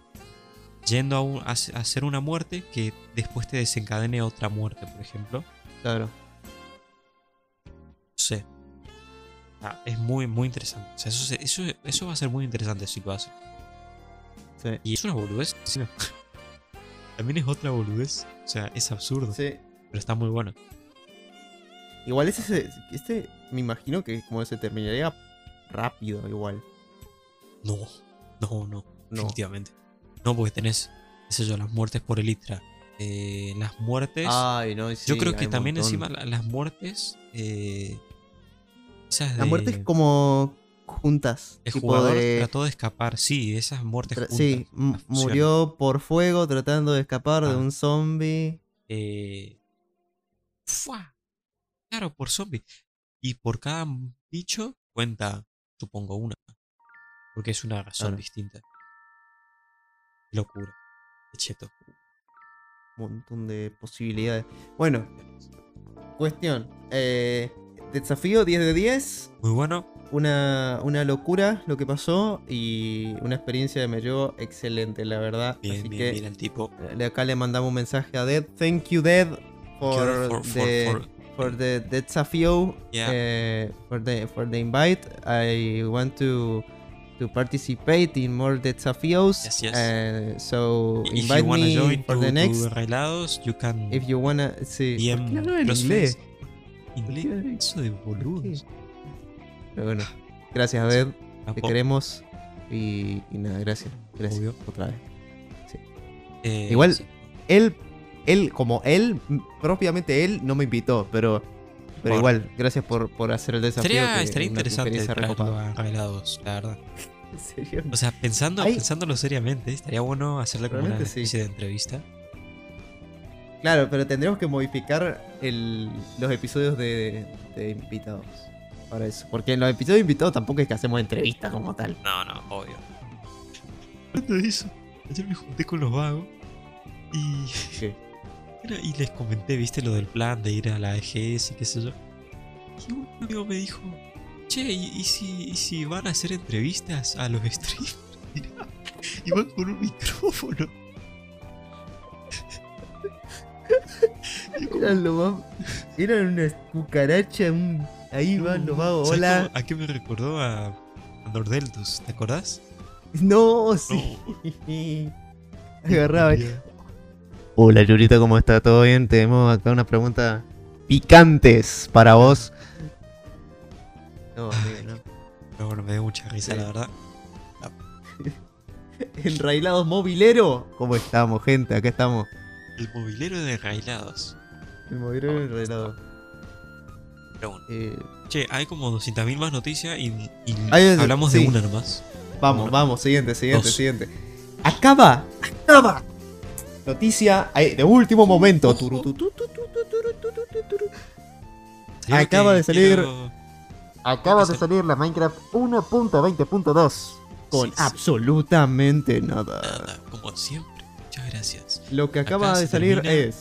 Speaker 2: Yendo a, un- a hacer una muerte que después te desencadene otra muerte, por ejemplo.
Speaker 3: Claro.
Speaker 2: No sé. Ah, es muy, muy interesante. O sea, eso, eso, eso va a ser muy interesante si lo hace.
Speaker 3: Sí.
Speaker 2: Y es una boludez. sí. También es otra boludez. O sea, es absurdo.
Speaker 3: Sí.
Speaker 2: Pero está muy bueno.
Speaker 3: Igual ese, se- este me imagino que como se terminaría rápido igual.
Speaker 2: No, no, no.
Speaker 3: No.
Speaker 2: Definitivamente. No, porque tenés, qué sé yo, las muertes por elitra. Eh, las muertes.
Speaker 3: Ay, no,
Speaker 2: yo
Speaker 3: sí,
Speaker 2: creo
Speaker 3: hay
Speaker 2: que también
Speaker 3: montón.
Speaker 2: encima la- las muertes. Eh, esas
Speaker 3: La
Speaker 2: de-
Speaker 3: muerte es como juntas.
Speaker 2: El
Speaker 3: tipo
Speaker 2: jugador
Speaker 3: de-
Speaker 2: trató de escapar. Sí, esas muertes
Speaker 3: tra-
Speaker 2: juntas.
Speaker 3: sí,
Speaker 2: las
Speaker 3: murió por fuego tratando de escapar de
Speaker 2: Ah.
Speaker 3: un zombie.
Speaker 2: Eh, ¡fua! Claro, por zombie. Y por cada bicho cuenta, supongo, una. Porque es una razón distinta. Locura. Cheto.
Speaker 3: Un montón de posibilidades. Bueno, cuestión. Eh, desafío 10 de 10.
Speaker 2: Muy bueno.
Speaker 3: Una, una locura lo que pasó y una experiencia que me llevó excelente, la verdad.
Speaker 2: Bien,
Speaker 3: Así
Speaker 2: bien,
Speaker 3: que
Speaker 2: bien el tipo.
Speaker 3: de acá le mandamos un mensaje a Dead. Thank you, Dead, for,
Speaker 2: For- for-
Speaker 3: the,
Speaker 2: for-
Speaker 3: for the desafío,
Speaker 2: Yeah.
Speaker 3: eh, for the for the invite. I want to to participate in more desafíos.
Speaker 2: Yes, yes.
Speaker 3: eh, so
Speaker 2: If
Speaker 3: invite
Speaker 2: you wanna
Speaker 3: me
Speaker 2: join
Speaker 3: for
Speaker 2: to,
Speaker 3: the
Speaker 2: to
Speaker 3: next.
Speaker 2: Arreglados, you can
Speaker 3: If you wanna, sí. ¿Por
Speaker 2: DM
Speaker 3: qué hablo en inglés?
Speaker 2: Inglés, eso de boludos.
Speaker 3: Pero bueno, gracias, Dead.
Speaker 2: Ah,
Speaker 3: Te queremos. Y, y nada, gracias. Gracias
Speaker 2: Obvio.
Speaker 3: otra vez.
Speaker 2: eh,
Speaker 3: Igual-
Speaker 2: sí.
Speaker 3: Él, él, como él, propiamente él, no me invitó, pero. Pero
Speaker 2: Por-
Speaker 3: igual, gracias por, por hacer el desafío.
Speaker 2: Estaría,
Speaker 3: que
Speaker 2: estaría interesante traerlo a Arreglados, la verdad.
Speaker 3: ¿En serio?
Speaker 2: O sea, pensando,
Speaker 3: Hay-
Speaker 2: pensándolo seriamente, estaría bueno hacerle como una
Speaker 3: Realmente sí.
Speaker 2: especie de entrevista.
Speaker 3: Claro, pero tendremos que modificar el, los episodios de, de invitados. Para eso. Porque en los episodios de invitados tampoco es que hacemos entrevistas como tal.
Speaker 2: No, no, obvio. Hablando de eso, ayer me junté con los vagos y,
Speaker 3: ¿Qué?
Speaker 2: Y les comenté, viste, lo del plan de ir a la EGS y qué sé yo. Y un amigo me dijo, che, ¿y, y si, y si van a hacer entrevistas a los streamers? Mirá, y van con un micrófono.
Speaker 3: Eran lo más. Eran una cucaracha, un. Ahí van los vagos.
Speaker 2: ¿Sabes
Speaker 3: Hola.
Speaker 2: cómo- ¿A qué me recordó a, a Nordeltus? ¿Te acordás?
Speaker 3: No, sí. Agarraba. Hola Yurita, ¿cómo está? ¿Todo bien? Tenemos acá una pregunta picantes para vos. No, amigo, no.
Speaker 2: Pero bueno, me dio mucha risa, la verdad.
Speaker 3: Enrailados mobilero. ¿Cómo estamos, gente? Acá estamos.
Speaker 2: El mobilero de Railados.
Speaker 3: El mobilero enrailado.
Speaker 2: Pero bueno.
Speaker 3: Eh,
Speaker 2: Che, hay como 200.000 más noticias y, y
Speaker 3: Hay-
Speaker 2: hablamos
Speaker 3: sí.
Speaker 2: de una nomás.
Speaker 3: vamos,
Speaker 2: Bueno.
Speaker 3: vamos, siguiente, siguiente,
Speaker 2: Dos.
Speaker 3: siguiente. Acaba, acaba. Noticia eh, de último momento. Acaba de salir- Acaba de salir la Minecraft 1.20.2 con
Speaker 2: Sí, sí.
Speaker 3: absolutamente nada.
Speaker 2: Nada, como siempre. Muchas gracias.
Speaker 3: Lo que acaba
Speaker 2: Acá
Speaker 3: de salir
Speaker 2: termina.
Speaker 3: es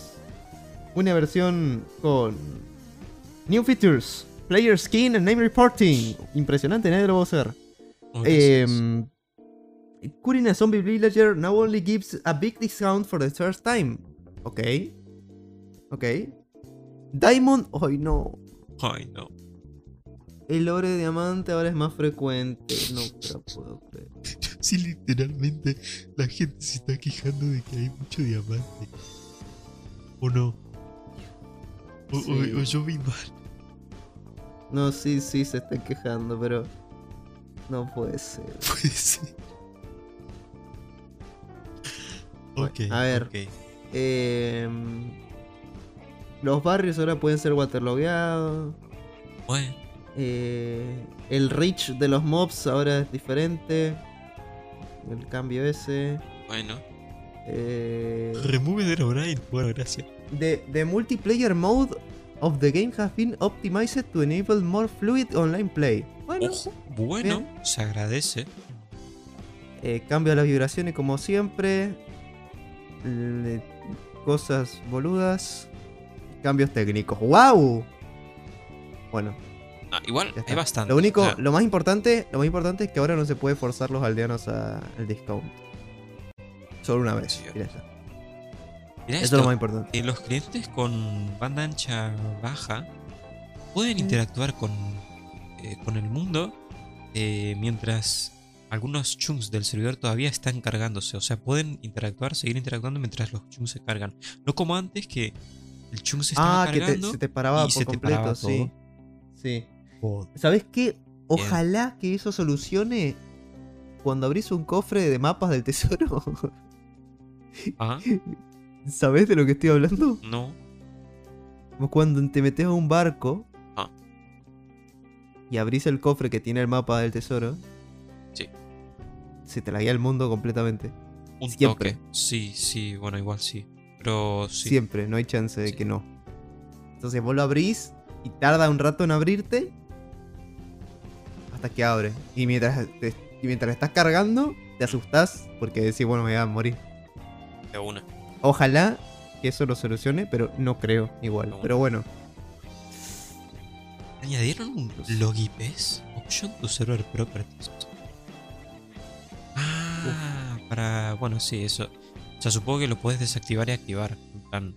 Speaker 3: una versión con new features, player skin and name reporting. Impresionante, nadie lo va a hacer. Curing a zombie villager now only gives a big discount for the first time. Ok. Ok. Diamond. Ay, no.
Speaker 2: Ay, no.
Speaker 3: El ore de diamante ahora es más frecuente. No te lo puedo creer.
Speaker 2: si literalmente la gente se está quejando de que hay mucho diamante. ¿O no? O, o-
Speaker 3: Sí.
Speaker 2: o yo vi mal.
Speaker 3: No, sí, sí, se están quejando, pero. No puede ser.
Speaker 2: Puede ser.
Speaker 3: A ver. Em, los barrios ahora pueden ser waterlogueados.
Speaker 2: Bueno,
Speaker 3: Eh, el reach de los mobs ahora es diferente. El cambio ese.
Speaker 2: bueno.
Speaker 3: Eh,
Speaker 2: Remove the O'Brien. Bueno, gracias.
Speaker 3: the, the multiplayer mode of the game has been optimized to enable more fluid online play. Bueno,
Speaker 2: Ojo, bueno,
Speaker 3: bien.
Speaker 2: se agradece.
Speaker 3: eh, cambio las vibraciones como siempre. Cosas boludas. Cambios técnicos. ¡Wow! Bueno,
Speaker 2: Ah, igual hay bastante.
Speaker 3: Lo único, lo más importante, lo más importante es que ahora no se puede forzar los aldeanos al discount. Solo una vez.
Speaker 2: Mirá
Speaker 3: Eso
Speaker 2: esto,
Speaker 3: es lo más importante.
Speaker 2: eh, los clientes con banda ancha baja pueden interactuar con, eh, con el mundo eh, mientras algunos chunks del servidor todavía están cargándose. O sea, pueden interactuar, seguir interactuando mientras los chunks se cargan. No como antes que el chunk se estaba
Speaker 3: Ah, que te-
Speaker 2: cargando.
Speaker 3: se te paraba por
Speaker 2: se
Speaker 3: completo,
Speaker 2: paraba
Speaker 3: sí. Sí. ¿Sabes qué? Ojalá que eso solucione cuando abrís un cofre de mapas del tesoro.
Speaker 2: Ah,
Speaker 3: ¿Sabés de lo que estoy hablando?
Speaker 2: no.
Speaker 3: Cuando te metes a un barco
Speaker 2: Ah.
Speaker 3: y abrís el cofre que tiene el mapa del tesoro. Se te la guía el mundo completamente.
Speaker 2: Un
Speaker 3: Siempre.
Speaker 2: toque. Sí, sí, bueno, igual sí. Pero sí.
Speaker 3: Siempre, no hay chance de
Speaker 2: Sí.
Speaker 3: que no. Entonces vos lo abrís y tarda un rato en abrirte hasta que abre. Y mientras, te- y mientras estás cargando, te asustás porque decís, bueno, me voy a morir.
Speaker 2: de una.
Speaker 3: Ojalá que eso lo solucione, pero no creo igual. Pero bueno,
Speaker 2: Añadieron un log IPs option to server properties. Para. Bueno, sí, eso. O sea, supongo que lo puedes desactivar y activar. En plan.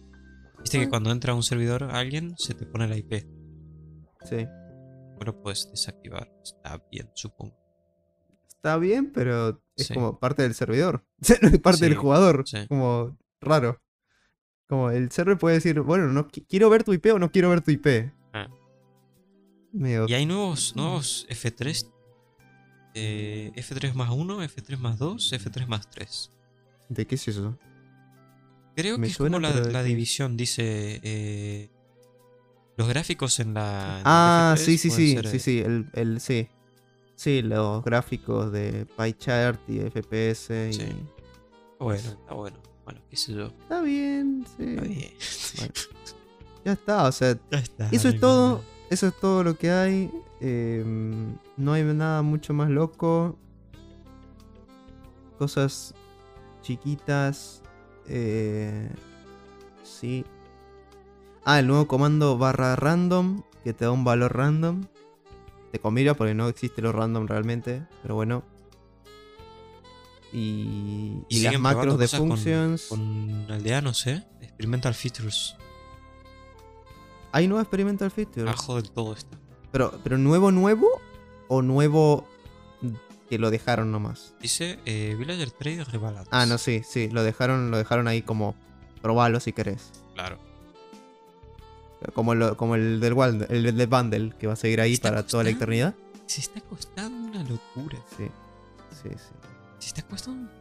Speaker 2: Viste que
Speaker 3: Ah.
Speaker 2: cuando entra a un servidor alguien se te pone la IP.
Speaker 3: sí.
Speaker 2: Bueno, puedes desactivar. Está bien, supongo.
Speaker 3: Está bien, pero es
Speaker 2: Sí.
Speaker 3: como parte del servidor. no es parte del jugador.
Speaker 2: sí.
Speaker 3: Como raro. Como el server puede decir, bueno, no qui- quiero ver tu IP o no quiero ver tu IP.
Speaker 2: Ah.
Speaker 3: Medio-
Speaker 2: Y hay nuevos, nuevos F3. Eh, F3 más 1, F3 más 2, F3 más 3.
Speaker 3: ¿De qué es eso?
Speaker 2: Creo
Speaker 3: Me
Speaker 2: que es
Speaker 3: suena,
Speaker 2: como la,
Speaker 3: pero ¿de
Speaker 2: la división, dice. eh, los gráficos en la. en
Speaker 3: Ah,
Speaker 2: F3
Speaker 3: sí, sí, sí,
Speaker 2: ser,
Speaker 3: sí, sí, el, el, sí. Sí, los gráficos de pie chart y FPS y...
Speaker 2: Sí. Bueno, está bueno. Bueno, qué sé yo.
Speaker 3: Está bien, sí.
Speaker 2: Está bien.
Speaker 3: Bueno, ya está, o sea,
Speaker 2: Ya está.
Speaker 3: eso es todo. Eso es todo lo que hay. Em, no hay nada mucho más loco. Cosas chiquitas. eh, sí. Ah, el nuevo comando barra random. Que te da un valor random. Te comira porque no existe lo random realmente. Pero bueno. Y, y las macros de
Speaker 2: con-
Speaker 3: functions.
Speaker 2: Con, aldeanos, ¿eh? Experimental features.
Speaker 3: Hay nuevo experimental feature.
Speaker 2: Abajo del todo.
Speaker 3: Pero, pero nuevo, nuevo o nuevo que lo dejaron nomás.
Speaker 2: Dice eh, Villager Trade Rebalance.
Speaker 3: Ah, no, sí, sí, lo dejaron, lo dejaron ahí como probalo si querés.
Speaker 2: Claro.
Speaker 3: Como, lo- como el del Wild, el del bundle que va a seguir ahí para toda la eternidad.
Speaker 2: Se está costando una locura.
Speaker 3: Sí, sí, sí.
Speaker 2: Se está costando.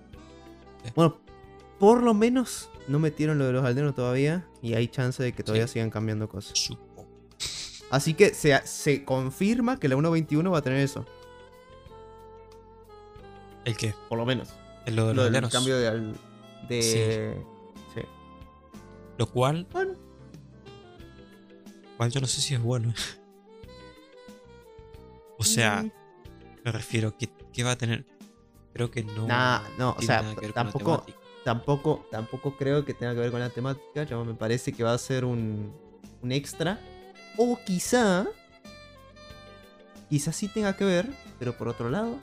Speaker 3: Bueno, por lo menos no metieron lo de los aldeanos todavía y hay chance de que todavía
Speaker 2: Sí.
Speaker 3: sigan cambiando cosas.
Speaker 2: Supongo.
Speaker 3: Así que se, se confirma que la 1.21 va a tener eso.
Speaker 2: ¿El qué?
Speaker 3: Por lo menos.
Speaker 2: El lo de los
Speaker 3: del cambio de... al- de sí.
Speaker 2: Lo cual,
Speaker 3: Bueno,
Speaker 2: cual yo no sé si es bueno. o sea,
Speaker 3: mm,
Speaker 2: me refiero que, que va a tener. Creo que no.
Speaker 3: Nah, no, o sea, tampoco- tampoco, tampoco creo que tenga que ver con la temática. Yo me parece que va a ser un, un extra. O quizá. Quizá sí tenga que ver, pero por otro lado.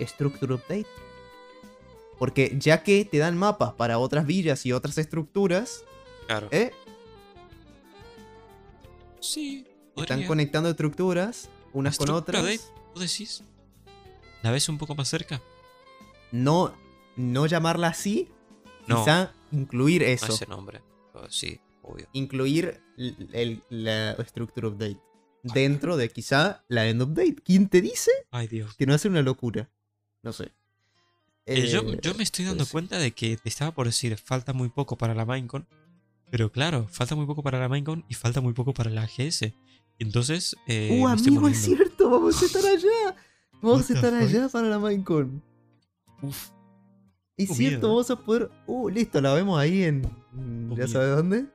Speaker 3: Structure Update. Porque ya que te dan mapas para otras villas y otras estructuras,
Speaker 2: Claro.
Speaker 3: ¿eh?
Speaker 2: Sí.
Speaker 3: Están conectando estructuras unas con otras.
Speaker 2: Update, ¿Vos decís? ¿La ves un poco más cerca?
Speaker 3: no, no llamarla así,
Speaker 2: No.
Speaker 3: quizá incluir
Speaker 2: No
Speaker 3: eso.
Speaker 2: ese nombre. pero sí, obvio.
Speaker 3: incluir el- la Structure Update dentro de quizá la End Update. ¿Quién te dice
Speaker 2: Ay, Dios.
Speaker 3: que no hace una locura? No sé.
Speaker 2: Eh, yo,
Speaker 3: Eh,
Speaker 2: yo me estoy dando
Speaker 3: sí.
Speaker 2: cuenta de que te estaba por decir, falta muy poco para la Minecon. Pero claro, falta muy poco para la Minecon y falta muy poco para la AGS. Entonces, eh,
Speaker 3: ¡Uh, amigo, es cierto! ¡Vamos a estar allá! Vamos a estar allá para la Minecon.
Speaker 2: Uf,
Speaker 3: Es cierto,
Speaker 2: miedo.
Speaker 3: vamos a poder. Uh, listo, la vemos ahí en. ¿Ya
Speaker 2: miedo.
Speaker 3: sabes dónde?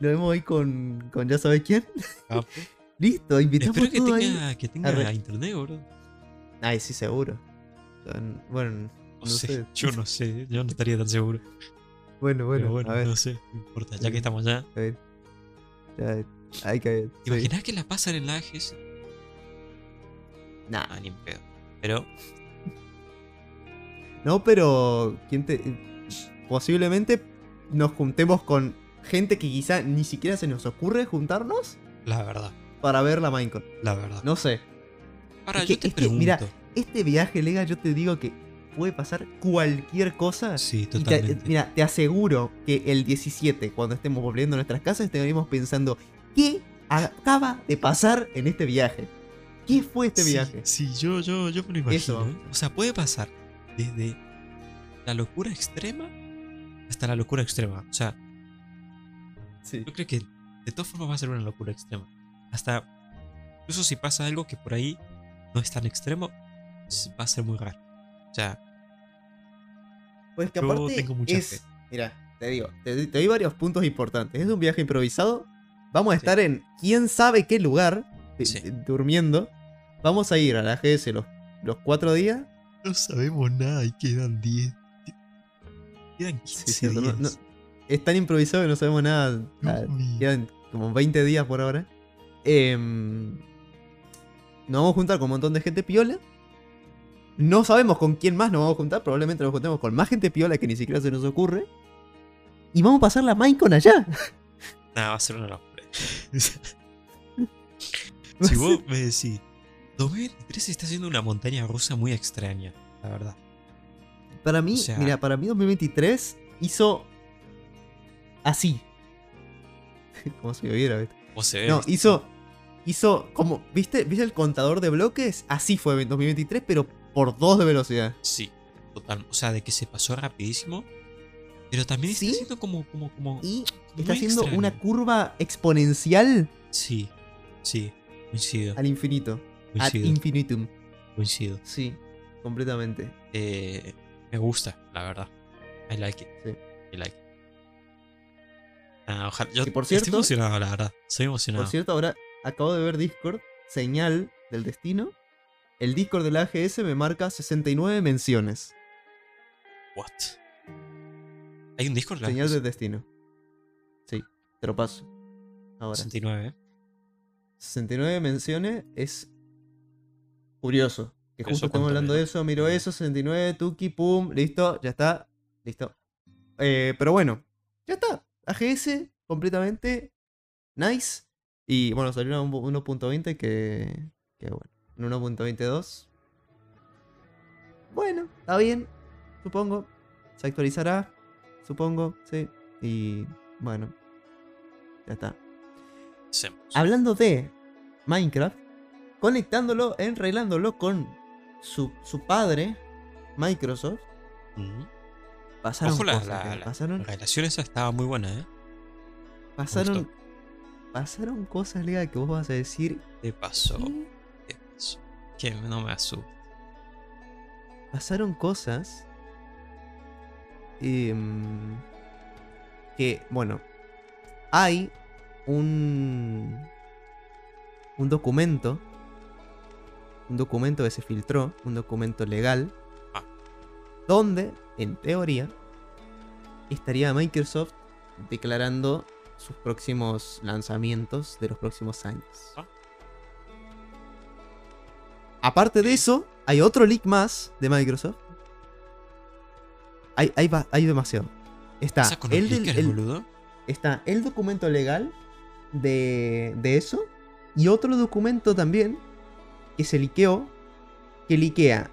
Speaker 3: Lo vemos ahí con. con ya sabes quién.
Speaker 2: capo.
Speaker 3: Listo, invitamos
Speaker 2: Espero que
Speaker 3: todo ahí.
Speaker 2: tenga, que tenga
Speaker 3: Arre.
Speaker 2: internet, bro.
Speaker 3: Ay, sí, seguro. Bueno,
Speaker 2: No,
Speaker 3: No
Speaker 2: sé,
Speaker 3: sé.
Speaker 2: yo no sé, yo no estaría tan seguro.
Speaker 3: bueno, bueno,
Speaker 2: Pero bueno,
Speaker 3: a ver.
Speaker 2: no sé, no importa, ya
Speaker 3: Sí.
Speaker 2: que estamos allá.
Speaker 3: A ver. Ya, hay que.
Speaker 2: ¿Te imaginas que la pasan en la AGS?
Speaker 3: Nah.
Speaker 2: Ah, ni en pedo. Pero,
Speaker 3: No, pero. ¿Quién te.? Posiblemente nos juntemos con gente que quizá ni siquiera se nos ocurre juntarnos
Speaker 2: la verdad,
Speaker 3: para ver la Minecon.
Speaker 2: la verdad.
Speaker 3: No sé.
Speaker 2: Ahora,
Speaker 3: es que-
Speaker 2: yo te pregunto.
Speaker 3: mira, Este viaje, Lega, yo te digo que puede pasar cualquier cosa.
Speaker 2: sí,
Speaker 3: Y te-
Speaker 2: totalmente.
Speaker 3: mira, te aseguro que el 17, cuando estemos volviendo a nuestras casas, estaremos pensando, ¿qué acaba de pasar en este viaje? ¿Qué fue este
Speaker 2: Sí,
Speaker 3: viaje?
Speaker 2: Sí, yo, yo, yo me lo imagino.
Speaker 3: Eso.
Speaker 2: ¿eh? O sea, puede pasar desde la locura extrema hasta la locura extrema. O sea,
Speaker 3: Sí.
Speaker 2: yo creo que de todas formas va a ser una locura extrema. Hasta, incluso si pasa algo que por ahí no es tan extremo, va a ser muy raro. O sea,
Speaker 3: Pues que
Speaker 2: Yo
Speaker 3: aparte
Speaker 2: tengo mucha
Speaker 3: es...
Speaker 2: fe.
Speaker 3: Mira, te digo, te, te doy varios puntos importantes. Es un viaje improvisado. Vamos a
Speaker 2: Sí.
Speaker 3: estar en quién sabe qué lugar,
Speaker 2: Sí.
Speaker 3: durmiendo. Vamos a ir a la GS los, los cuatro días.
Speaker 2: no sabemos nada y quedan 10. Quedan 15
Speaker 3: Sí, cierto, no-
Speaker 2: días.
Speaker 3: no- es tan improvisado que no sabemos nada. Ah. Quedan como 20 días por ahora. Em, nos vamos a juntar con un montón de gente piola. No sabemos con quién más nos vamos a juntar. Probablemente nos juntemos con más gente piola que ni siquiera se nos ocurre. Y vamos a pasar la Minecon allá.
Speaker 2: Nada, va a ser una locura. si vos me decís, 2023 está siendo una montaña rusa muy extraña, la verdad.
Speaker 3: Para mí,
Speaker 2: O sea-
Speaker 3: mira, para mí 2023 hizo así. Como si viera, ¿viste?
Speaker 2: ¿Cómo se ve?
Speaker 3: No, hizo. Hizo como. ¿Viste? ¿Viste el contador de bloques? Así fue en 2023, pero por dos de velocidad.
Speaker 2: Sí, total. O sea, de que se pasó rapidísimo. Pero también
Speaker 3: Sí.
Speaker 2: está siendo como, como, como.
Speaker 3: Y
Speaker 2: muy
Speaker 3: está haciendo
Speaker 2: extraño.
Speaker 3: una curva exponencial
Speaker 2: Sí, sí, coincido.
Speaker 3: al infinito. Ad
Speaker 2: Coincido,
Speaker 3: infinitum.
Speaker 2: coincido.
Speaker 3: Sí, completamente.
Speaker 2: Eh, me gusta, la verdad. I like it.
Speaker 3: Sí.
Speaker 2: I like it. Ah, ojalá. Yo
Speaker 3: por
Speaker 2: estoy
Speaker 3: cierto-
Speaker 2: emocionado, la verdad. Estoy emocionado.
Speaker 3: Por cierto, ahora acabo de ver Discord, señal del destino. El Discord de la AGS me marca 69 menciones.
Speaker 2: What? Hay un Discord,
Speaker 3: Señal del destino. Sí, te lo paso. Ahora.
Speaker 2: 69.
Speaker 3: 69 menciones es curioso. Que
Speaker 2: ¿Eso
Speaker 3: justo estamos hablando de eso, miro eso, 69, Tuki, pum, listo, ya está, listo. Eh, pero bueno, ya está. AGS completamente nice. Y bueno, salió una 1.20 que, que bueno, en 1.22. Bueno, está bien, supongo. Se actualizará, supongo, sí. Y bueno, ya está. Hablando de Minecraft, conectándolo, enreglándolo con su, su padre, Microsoft. Pasaron
Speaker 2: Ojo, la,
Speaker 3: cosas.
Speaker 2: la,
Speaker 3: que-
Speaker 2: la
Speaker 3: pasaron,
Speaker 2: relación esa estaba muy buena, ¿eh?
Speaker 3: pasaron, pasaron cosas, Liga, que vos vas a decir.
Speaker 2: ¿Qué pasó?
Speaker 3: "¿Qué?
Speaker 2: ¿Qué pasó? Que no me asusta.
Speaker 3: Pasaron cosas. em, que, bueno, hay un. Un documento. Un documento que se filtró, un documento legal.
Speaker 2: Ah.
Speaker 3: Donde, en teoría, estaría Microsoft declarando sus próximos lanzamientos de los próximos años.
Speaker 2: Ah.
Speaker 3: Aparte de eso, hay otro leak más de Microsoft. Hay, hay, hay demasiado. Está
Speaker 2: ¿Esa con los
Speaker 3: el, el-
Speaker 2: boludo?
Speaker 3: está el documento legal de, de eso y otro documento también que se liqueó, que liquea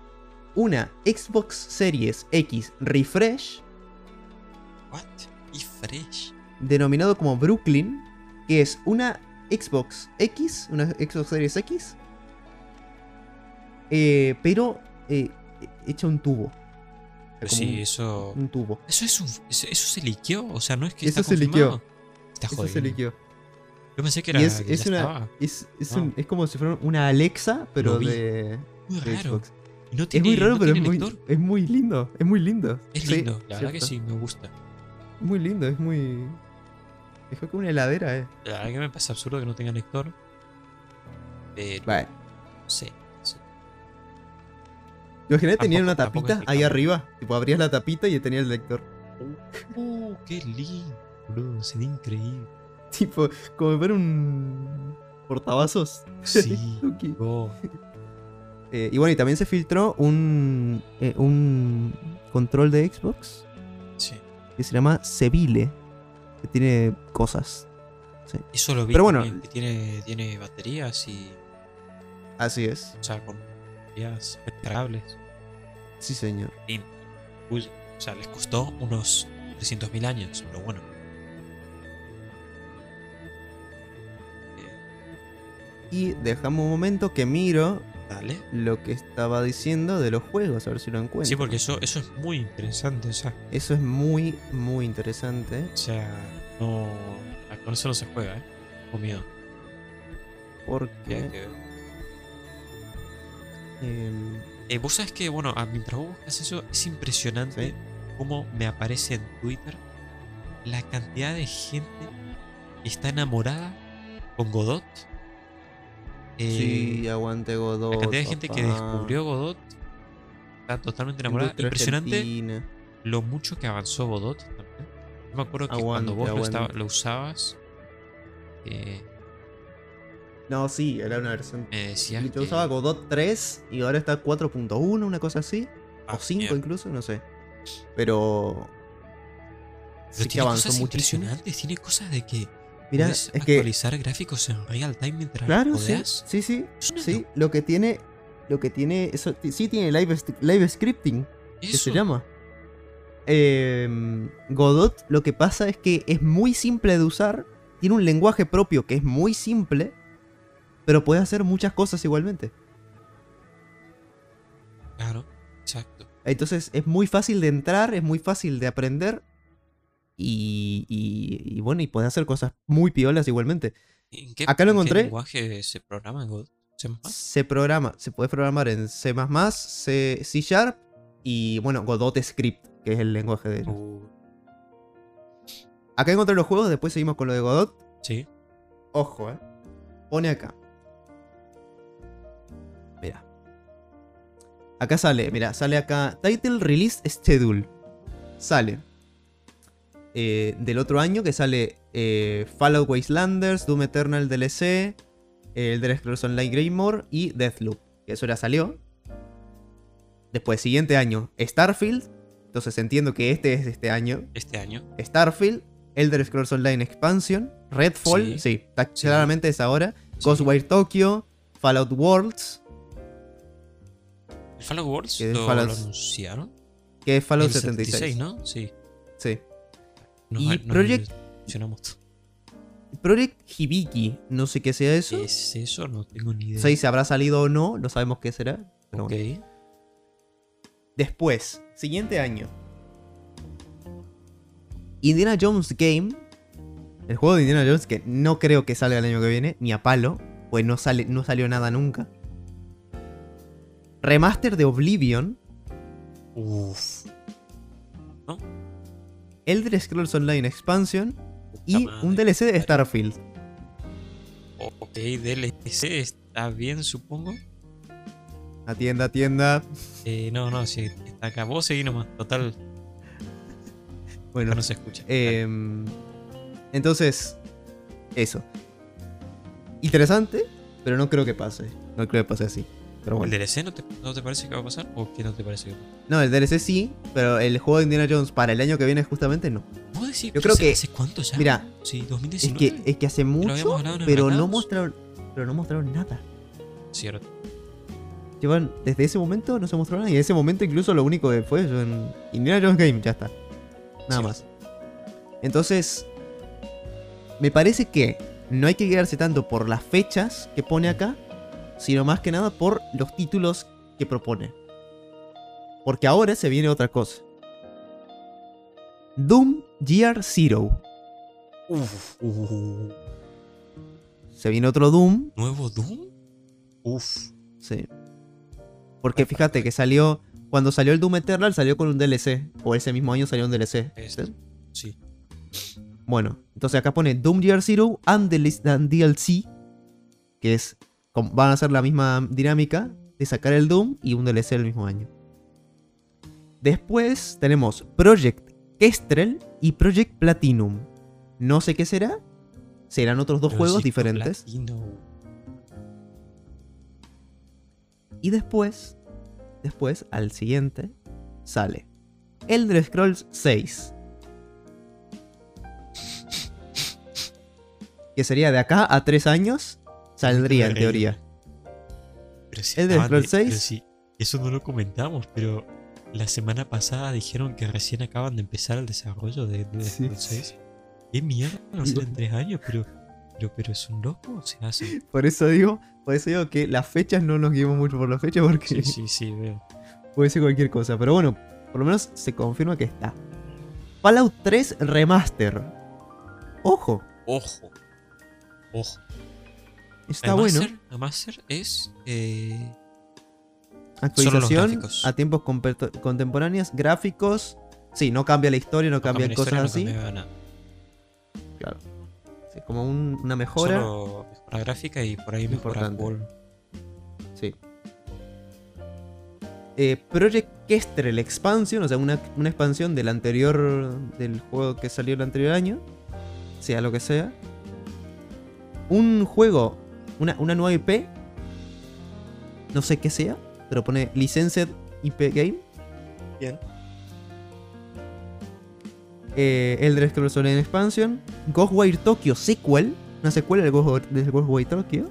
Speaker 3: una Xbox Series X Refresh,
Speaker 2: What? Y fresh.
Speaker 3: denominado como Brooklyn, que es una Xbox X, una Xbox Series X, eh, pero eh, hecha un tubo.
Speaker 2: Pero sí,
Speaker 3: un-
Speaker 2: eso.
Speaker 3: un tubo.
Speaker 2: Eso es un. Eso, eso se liqueó. O sea, no es que
Speaker 3: Eso
Speaker 2: está
Speaker 3: se liqueó.
Speaker 2: Está
Speaker 3: Eso
Speaker 2: jodido.
Speaker 3: se liqueó.
Speaker 2: Yo pensé que
Speaker 3: Y
Speaker 2: era.
Speaker 3: es, una, es, es, un- es como si fuera una Alexa, pero de,
Speaker 2: Muy
Speaker 3: de
Speaker 2: raro.
Speaker 3: Xbox. Es muy raro,
Speaker 2: no
Speaker 3: pero es muy, es muy lindo. Es muy lindo.
Speaker 2: Es
Speaker 3: Sí,
Speaker 2: lindo. la verdad que sí, me gusta.
Speaker 3: Muy lindo, es muy. Es como una heladera, eh.
Speaker 2: La verdad que me pasa absurdo que no tenga lector. Pero.
Speaker 3: Vale.
Speaker 2: No sé. sé.
Speaker 3: Imagínate, tenía
Speaker 2: Tampoco-
Speaker 3: una tapita
Speaker 2: es
Speaker 3: ahí arriba. Tipo, abrías la tapita y tenía el lector.
Speaker 2: Uh, qué lindo. Boludo, se ve increíble.
Speaker 3: Tipo, como fuera un. portavasos.
Speaker 2: Sí. Oh,
Speaker 3: Eh, y bueno, y también se filtró un. eh, un control de Xbox
Speaker 2: sí.
Speaker 3: que se llama Seville. Que tiene cosas.
Speaker 2: Eso lo vi.
Speaker 3: Pero bueno.
Speaker 2: que tiene, tiene baterías y.
Speaker 3: Así es.
Speaker 2: O sea, con baterías recargables.
Speaker 3: Sí, señor.
Speaker 2: Y, uy, o sea, les costó unos 300.000 años, pero bueno.
Speaker 3: Y dejamos un momento que miro
Speaker 2: dale.
Speaker 3: lo que estaba diciendo de los juegos, a ver si lo encuentro.
Speaker 2: Sí, porque eso, eso es muy interesante. O sea,
Speaker 3: Eso es muy, muy interesante.
Speaker 2: o sea no. Con eso no se juega, ¿eh? Con miedo.
Speaker 3: Porque.
Speaker 2: que
Speaker 3: em,
Speaker 2: Eh, Vos sabés que, bueno, a mientras vos buscas eso, es impresionante
Speaker 3: Sí.
Speaker 2: cómo me aparece en Twitter la cantidad de gente que está enamorada con Godot. Eh,
Speaker 3: sí, aguante Godot.
Speaker 2: la cantidad de gente que descubrió Godot está totalmente enamorada.
Speaker 3: Industria
Speaker 2: Impresionante
Speaker 3: argentina.
Speaker 2: lo mucho que avanzó Godot también. Yo me acuerdo que cuando vos lo,
Speaker 3: aguante.
Speaker 2: estaba- lo usabas, eh,
Speaker 3: No, sí, era una versión.
Speaker 2: me decías
Speaker 3: Yo
Speaker 2: que-
Speaker 3: usaba Godot 3 y ahora está 4.1, una cosa así.
Speaker 2: Ah,
Speaker 3: o 5
Speaker 2: mierda.
Speaker 3: incluso, no sé. Pero.
Speaker 2: Pero
Speaker 3: Sí que
Speaker 2: tiene
Speaker 3: avanzó
Speaker 2: cosas
Speaker 3: muchísimo.
Speaker 2: impresionantes, tiene cosas de que
Speaker 3: Mira, es que.
Speaker 2: actualizar gráficos en real time mientras
Speaker 3: Claro, sí.
Speaker 2: codeas.
Speaker 3: Sí, sí. Lo que tiene. Lo que tiene. Eso, sí tiene live, live scripting, que se
Speaker 2: Eso.
Speaker 3: llama. Em, Godot, lo que pasa es que es muy simple de usar. Tiene un lenguaje propio que es muy simple. Pero puede hacer muchas cosas igualmente.
Speaker 2: Claro, exacto.
Speaker 3: Entonces es muy fácil de entrar, es muy fácil de aprender. Y, y- y bueno, y puede hacer cosas muy piolas igualmente.
Speaker 2: ¿En qué,
Speaker 3: Acá lo
Speaker 2: en qué
Speaker 3: encontré.
Speaker 2: lenguaje se programa en Godot? ¿C++?
Speaker 3: Se programa, se puede programar en C, C, C Sharp y bueno, Godot Script, que es el lenguaje de.
Speaker 2: Uh,
Speaker 3: Acá encontré los juegos, después seguimos con lo de Godot.
Speaker 2: sí.
Speaker 3: Ojo, eh. Pone acá. Mira. Acá sale, mira, sale acá. Title Release Schedule. Sale. Eh, del otro año que sale eh, Fallout Wastelanders, Doom Eternal DLC, eh, Elder Scrolls Online Greymore y Deathloop. Que eso ya salió. Después, siguiente año, Starfield. Entonces entiendo que este es este año.
Speaker 2: Este año.
Speaker 3: Starfield, Elder Scrolls Online Expansion, Redfall,
Speaker 2: Sí.
Speaker 3: sí, está-
Speaker 2: Sí.
Speaker 3: claramente es ahora,
Speaker 2: Sí.
Speaker 3: Ghostwire Tokyo, Fallout Worlds,
Speaker 2: ¿El Fallout
Speaker 3: es
Speaker 2: lo,
Speaker 3: Fallout-
Speaker 2: lo anunciaron?
Speaker 3: que es Fallout
Speaker 2: El
Speaker 3: 76.
Speaker 2: ¿no? Sí. Nos-
Speaker 3: Y
Speaker 2: nos
Speaker 3: Project-
Speaker 2: mencionamos.
Speaker 3: Project Hibiki, no sé qué sea eso.
Speaker 2: ¿Qué es eso? No tengo ni idea.
Speaker 3: No sé si habrá salido o no, no sabemos qué será. Pero
Speaker 2: ok.
Speaker 3: bueno. Después, siguiente año. Indiana Jones Game. El juego de Indiana Jones que no creo que salga el año que viene, ni a palo, pues no, sale, no salió nada nunca. Remaster de Oblivion.
Speaker 2: Uf.
Speaker 3: Elder Scrolls Online Expansion. Y
Speaker 2: madre.
Speaker 3: un DLC de Starfield.
Speaker 2: Ok, DLC está bien, supongo.
Speaker 3: Atienda, atienda.
Speaker 2: Eh, no, no, sí, está acá. Vos seguí nomás. Total,
Speaker 3: Bueno,
Speaker 2: no se escucha.
Speaker 3: Em, entonces, eso. Interesante, pero no creo que pase. No creo que pase así. Pero
Speaker 2: ¿El. DLC no te, no te parece que va a pasar? ¿O qué no te parece que va a pasar?
Speaker 3: No, el DLC sí, pero el juego de Indiana Jones para el año que viene justamente no.
Speaker 2: ¿Vos decís?
Speaker 3: Yo creo que-
Speaker 2: ¿Hace cuánto ya?
Speaker 3: Mira,
Speaker 2: Sí,
Speaker 3: Es
Speaker 2: 2019.
Speaker 3: que, es que hace mucho, pero no mostraron, pero no mostraron nada.
Speaker 2: Cierto.
Speaker 3: Llevan, desde ese momento no se mostró nada. Y en ese momento incluso lo único que fue en Indiana Jones Game, ya está. Nada más. Entonces, me parece que no hay que quedarse tanto por las fechas que pone acá, sino más que nada por los títulos que propone. Porque ahora se viene otra cosa. Doom Year Zero.
Speaker 2: Uf, uh,
Speaker 3: Se viene otro Doom
Speaker 2: ¿Nuevo Doom? Uf.
Speaker 3: Sí. Porque fíjate que salió. Cuando salió el Doom Eternal salió con un DLC. O ese mismo año salió un DLC.
Speaker 2: Este.
Speaker 3: ¿sí? Bueno, entonces acá pone Doom Year Zero and, the- and DLC. Que es. Van a ser la misma dinámica de sacar el Doom y un DLC el mismo año. Después tenemos Project Kestrel y Project Platinum. No sé qué será. Serán otros dos juegos diferentes.
Speaker 2: Platino.
Speaker 3: Y después, después, al siguiente, sale Elder Scrolls 6. Que sería de acá a 3 años, saldría en
Speaker 2: Increíble.
Speaker 3: teoría.
Speaker 2: Pero si acaban de-
Speaker 3: Scrolls 6.
Speaker 2: pero si- eso no lo comentamos, pero la semana pasada dijeron que recién acaban de empezar el desarrollo de Elder
Speaker 3: Sí.
Speaker 2: Scrolls 6. ¿Qué mierda? Va a ser en tres años, pero, pero, pero es un loco o se hace.
Speaker 3: Por eso digo, por eso digo que las fechas no nos guiamos mucho por las fechas porque
Speaker 2: Sí, sí, sí, veo.
Speaker 3: puede ser cualquier cosa. Pero bueno, por lo menos se confirma que está. Fallout 3 Remaster. Ojo,
Speaker 2: Ojo. Ojo.
Speaker 3: Está bueno.
Speaker 2: Remaster- Remaster es. Eh,
Speaker 3: Actualización a tiempos contemporáneos, gráficos. Sí, no cambia la historia, no,
Speaker 2: no
Speaker 3: cambian
Speaker 2: cambia
Speaker 3: cosas
Speaker 2: historia,
Speaker 3: así.
Speaker 2: no cambia nada.
Speaker 3: Claro. Como un- una mejora.
Speaker 2: Solo mejora gráfica y por ahí mejora wall.
Speaker 3: Sí. Eh, Project Kestrel Expansion, o sea, una, una expansión del anterior. del juego que salió el anterior año. Sea lo que sea. Un juego, una, una nueva IP. No sé qué sea, pero pone Licensed IP Game.
Speaker 2: Bien.
Speaker 3: eh, Elder Scrolls Online Expansion, Ghostwire Tokyo Sequel, una secuela del Ghost- del Ghostwire Tokyo,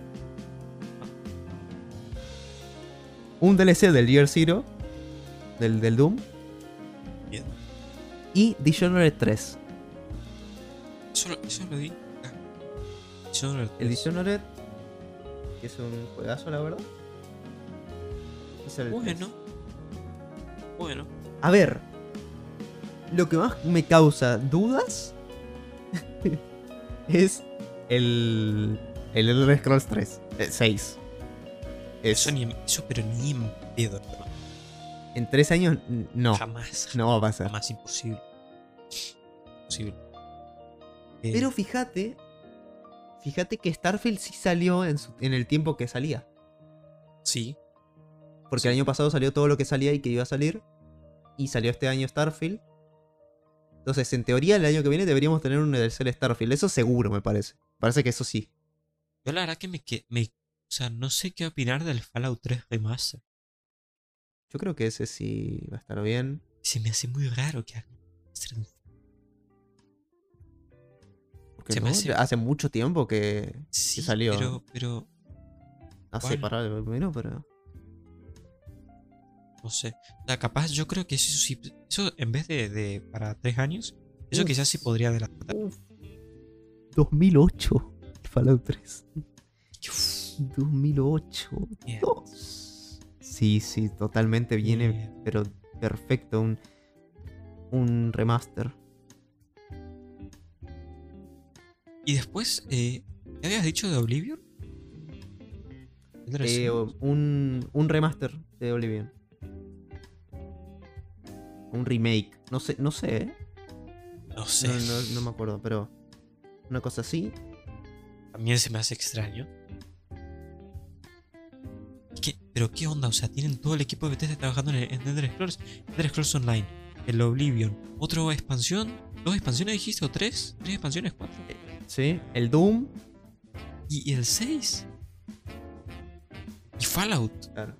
Speaker 3: un DLC del Year Zero, del, del Doom,
Speaker 2: Bien.
Speaker 3: y Dishonored 3.
Speaker 2: Eso, lo- eso lo vi. acá. Dishonored
Speaker 3: El
Speaker 2: 3.
Speaker 3: Dishonored, que es un juegazo, la verdad. Es el 3.
Speaker 2: Bueno. Bueno.
Speaker 3: A ver, lo que más me causa dudas es el, el Elder Scrolls 3, eh, 6. Es,
Speaker 2: Eso, ni eso pero ni en pedo, hermano.
Speaker 3: en tres años, no,
Speaker 2: Jamás.
Speaker 3: no va a pasar.
Speaker 2: Jamás imposible. Imposible. Eh,
Speaker 3: Pero fíjate, fíjate que Starfield sí salió en, su- en el tiempo que salía.
Speaker 2: sí.
Speaker 3: Porque
Speaker 2: Sí.
Speaker 3: el año pasado salió todo lo que salía y que iba a salir. Y salió este año Starfield. Entonces, en teoría, el año que viene deberíamos tener un DLC de Starfield. Eso seguro, me parece. Parece que eso sí.
Speaker 2: Yo la verdad que me, que me. O sea, no sé qué opinar del Fallout 3 Remaster.
Speaker 3: Yo creo que ese sí va a estar bien.
Speaker 2: Se me hace muy raro que hagan.
Speaker 3: Porque
Speaker 2: Se me
Speaker 3: no,
Speaker 2: hace-
Speaker 3: hace mucho tiempo que.
Speaker 2: Sí,
Speaker 3: salió.
Speaker 2: Pero, pero, ¿Cuál?
Speaker 3: para el menos, pero.
Speaker 2: no sé. O sea, capaz, yo creo que eso sí. Eso en vez de, de para tres años, eso
Speaker 3: Uf.
Speaker 2: quizás sí podría adelantar.
Speaker 3: Uf. 2008. Fallout 3.
Speaker 2: Uf,
Speaker 3: 2008.
Speaker 2: Bien.
Speaker 3: Dios. Sí, sí, totalmente viene, pero perfecto. Un, un remaster.
Speaker 2: Y después, eh, ¿qué habías dicho de Oblivion?
Speaker 3: Eh, un, un remaster de Oblivion. Un remake. No sé, no sé, ¿eh?
Speaker 2: no sé.
Speaker 3: No, no- no me acuerdo, pero. Una cosa así.
Speaker 2: También se me hace extraño. ¿Qué? ¿Pero qué onda? O sea, tienen todo el equipo de Bethesda trabajando en, en Elder Scrolls. Elder Scrolls Online, el Oblivion, otra expansión. ¿Dos expansiones dijiste? ¿O tres? ¿Tres expansiones? ¿Cuatro?
Speaker 3: Sí. El Doom.
Speaker 2: ¿Y el 6? ¿Y Fallout?
Speaker 3: Claro.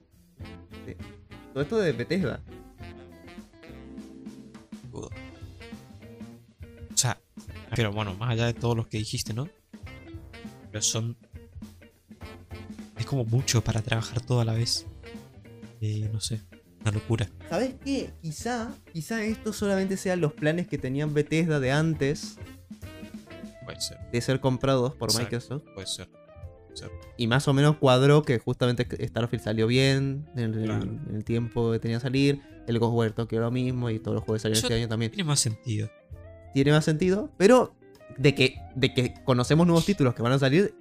Speaker 3: Sí. Todo esto de Bethesda.
Speaker 2: O sea, pero bueno, más allá de todos los que dijiste, ¿no? Pero son. Es como mucho para trabajar todo a la vez. eh, no sé, una locura.
Speaker 3: ¿Sabes qué? Quizá, quizá esto solamente sean los planes que tenían Bethesda de antes
Speaker 2: Puede ser,
Speaker 3: de ser comprados por
Speaker 2: Exacto.
Speaker 3: Microsoft.
Speaker 2: puede ser. puede ser.
Speaker 3: Y más o menos cuadró que justamente Starfield salió bien en el,
Speaker 2: Claro.
Speaker 3: en el tiempo que tenía que salir. El Ghost War Tokyo lo mismo y todos los juegos salieron este año también.
Speaker 2: Tiene más sentido.
Speaker 3: Tiene más sentido, pero de que, de que conocemos nuevos títulos que van a salir,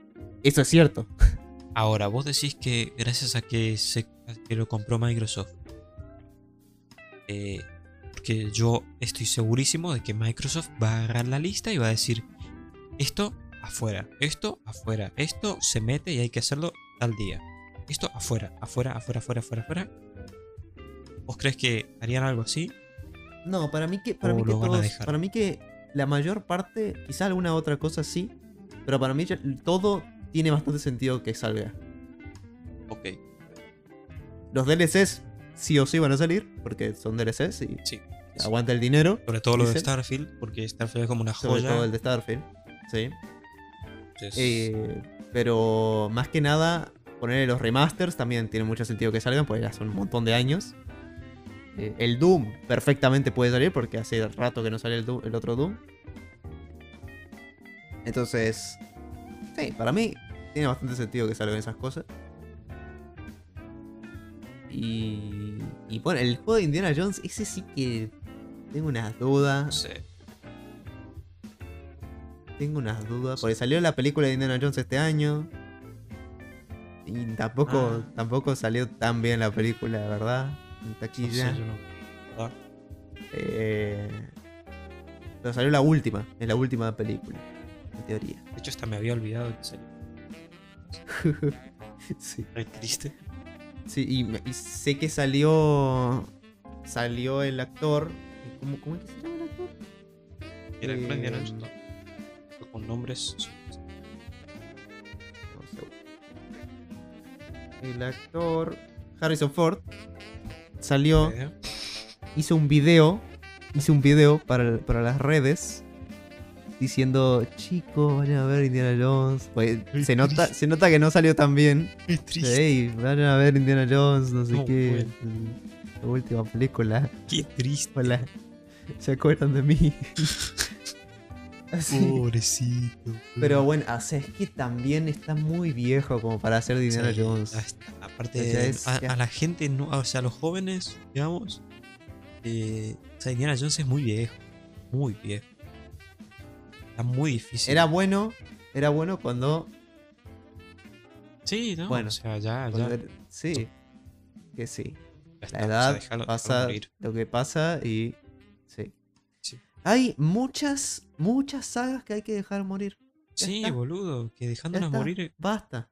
Speaker 3: eso es cierto.
Speaker 2: Ahora, vos decís que gracias a que, se, a que lo compró Microsoft, eh, porque yo estoy segurísimo de que Microsoft va a agarrar la lista y va a decir, esto afuera, esto afuera, esto se mete y hay que hacerlo tal día. Esto afuera, afuera, afuera, afuera, afuera, afuera. ¿Vos crees que harían algo así?
Speaker 3: No, para mí que, para mí que todos- para mí que la mayor parte, quizá alguna otra cosa sí, pero para mí todo tiene bastante sentido que salga.
Speaker 2: Ok,
Speaker 3: Los DLCs sí o sí van a salir, porque son DLCs y
Speaker 2: sí.
Speaker 3: aguanta el dinero,
Speaker 2: Sobre todo lo de. Starfield, porque Starfield es como una
Speaker 3: sobre
Speaker 2: joya.
Speaker 3: todo el de Starfield. Sí. Eh, pero más que nada, ponerle los remasters también tiene mucho sentido que salgan, porque ya son un montón de años. Eh, el Doom perfectamente puede salir, porque hace rato que no sale el, Doom- el otro Doom. Entonces, sí, para mí tiene bastante sentido que salgan esas cosas. Y, y bueno, el juego de Indiana Jones, ese sí que tengo unas
Speaker 2: no
Speaker 3: dudas. Tengo unas dudas. Porque salió la película de Indiana Jones este año. Y tampoco,
Speaker 2: Ah.
Speaker 3: tampoco salió tan bien la película, ¿verdad? En
Speaker 2: No
Speaker 3: taquilla.
Speaker 2: sé, yo no. ¿verdad?
Speaker 3: Eh, pero salió la última. Es la última película. En teoría.
Speaker 2: De hecho, hasta me había olvidado que salió.
Speaker 3: sí.
Speaker 2: Re triste.
Speaker 3: Sí, y, sé que salió. Salió el actor. ¿Cómo, cómo es que se llama el actor?
Speaker 2: Era el
Speaker 3: Eh,
Speaker 2: Indiana Jones, ¿no? Con nombres.
Speaker 3: El actor. Harrison Ford. Salió.
Speaker 2: ¿eh?
Speaker 3: hizo un video, hizo un video para, para las redes diciendo, chicos, vayan a ver Indiana Jones. Pues, se, nota, se nota que no salió tan bien.
Speaker 2: Qué triste.
Speaker 3: Ey, vayan a ver Indiana Jones, no sé
Speaker 2: No,
Speaker 3: qué. La última película.
Speaker 2: Qué triste.
Speaker 3: Hola. ¿Se acuerdan de mí?
Speaker 2: Pobrecito.
Speaker 3: Pero bueno, o sea, es que también está muy viejo como para hacer Indiana
Speaker 2: Sí,
Speaker 3: Jones.
Speaker 2: Aparte,
Speaker 3: O sea, es-
Speaker 2: a, la gente, no, o sea, a los jóvenes, digamos, eh, o sea, Indiana Jones es muy viejo. Muy viejo. Está muy difícil.
Speaker 3: Era bueno, era bueno cuando
Speaker 2: Sí, ¿no?
Speaker 3: bueno,
Speaker 2: o sea, ya, ya.
Speaker 3: Era- Sí, que sí.
Speaker 2: ya está,
Speaker 3: La
Speaker 2: o sea,
Speaker 3: edad pasa lo que pasa y. Sí.
Speaker 2: Sí.
Speaker 3: Hay muchas, muchas sagas que hay que dejar morir. Ya
Speaker 2: Sí,
Speaker 3: está.
Speaker 2: boludo, que
Speaker 3: Ya
Speaker 2: dejándolas morir. eh,
Speaker 3: Basta.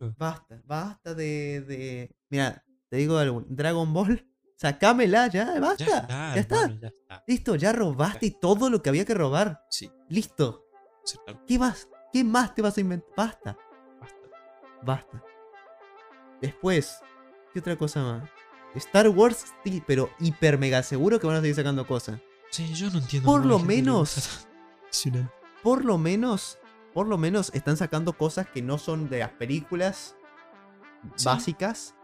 Speaker 2: Ah.
Speaker 3: Basta. Basta de. de... Mira, te digo algo. Dragon Ball. Sacámela ya, basta.
Speaker 2: Ya está,
Speaker 3: ya está.
Speaker 2: hermano, ya está.
Speaker 3: Listo, ya robaste todo lo que había que robar.
Speaker 2: Sí,
Speaker 3: Listo.
Speaker 2: sí, claro,
Speaker 3: ¿Qué más? ¿Qué más te vas a inventar? Basta.
Speaker 2: basta.
Speaker 3: Basta. Después, ¿qué otra cosa más? Star Wars, sí, pero hiper mega seguro que van a seguir sacando cosas.
Speaker 2: Sí, yo no entiendo.
Speaker 3: Por lo menos-. Por lo menos, por lo menos están sacando cosas que no son de las películas
Speaker 2: Sí.
Speaker 3: básicas.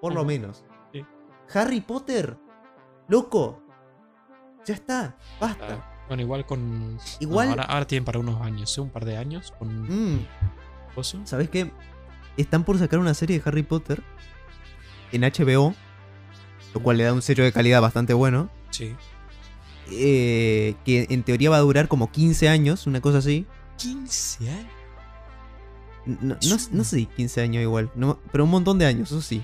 Speaker 3: Por lo menos.
Speaker 2: Sí.
Speaker 3: Harry Potter. Loco. Ya está. Basta.
Speaker 2: Ah, Bueno, igual con.
Speaker 3: Igual-
Speaker 2: no, ahora, ahora tienen para unos años, ¿eh? un par de años con
Speaker 3: Mm. ¿Sabes qué? Están por sacar una serie de Harry Potter en HBO. Lo cual le da un sello de calidad bastante bueno.
Speaker 2: Sí.
Speaker 3: Eh, que en teoría va a durar como 15 años, una cosa así.
Speaker 2: 15 años.
Speaker 3: No, no- no sé si 15 años igual, no- pero un montón de años, eso sí.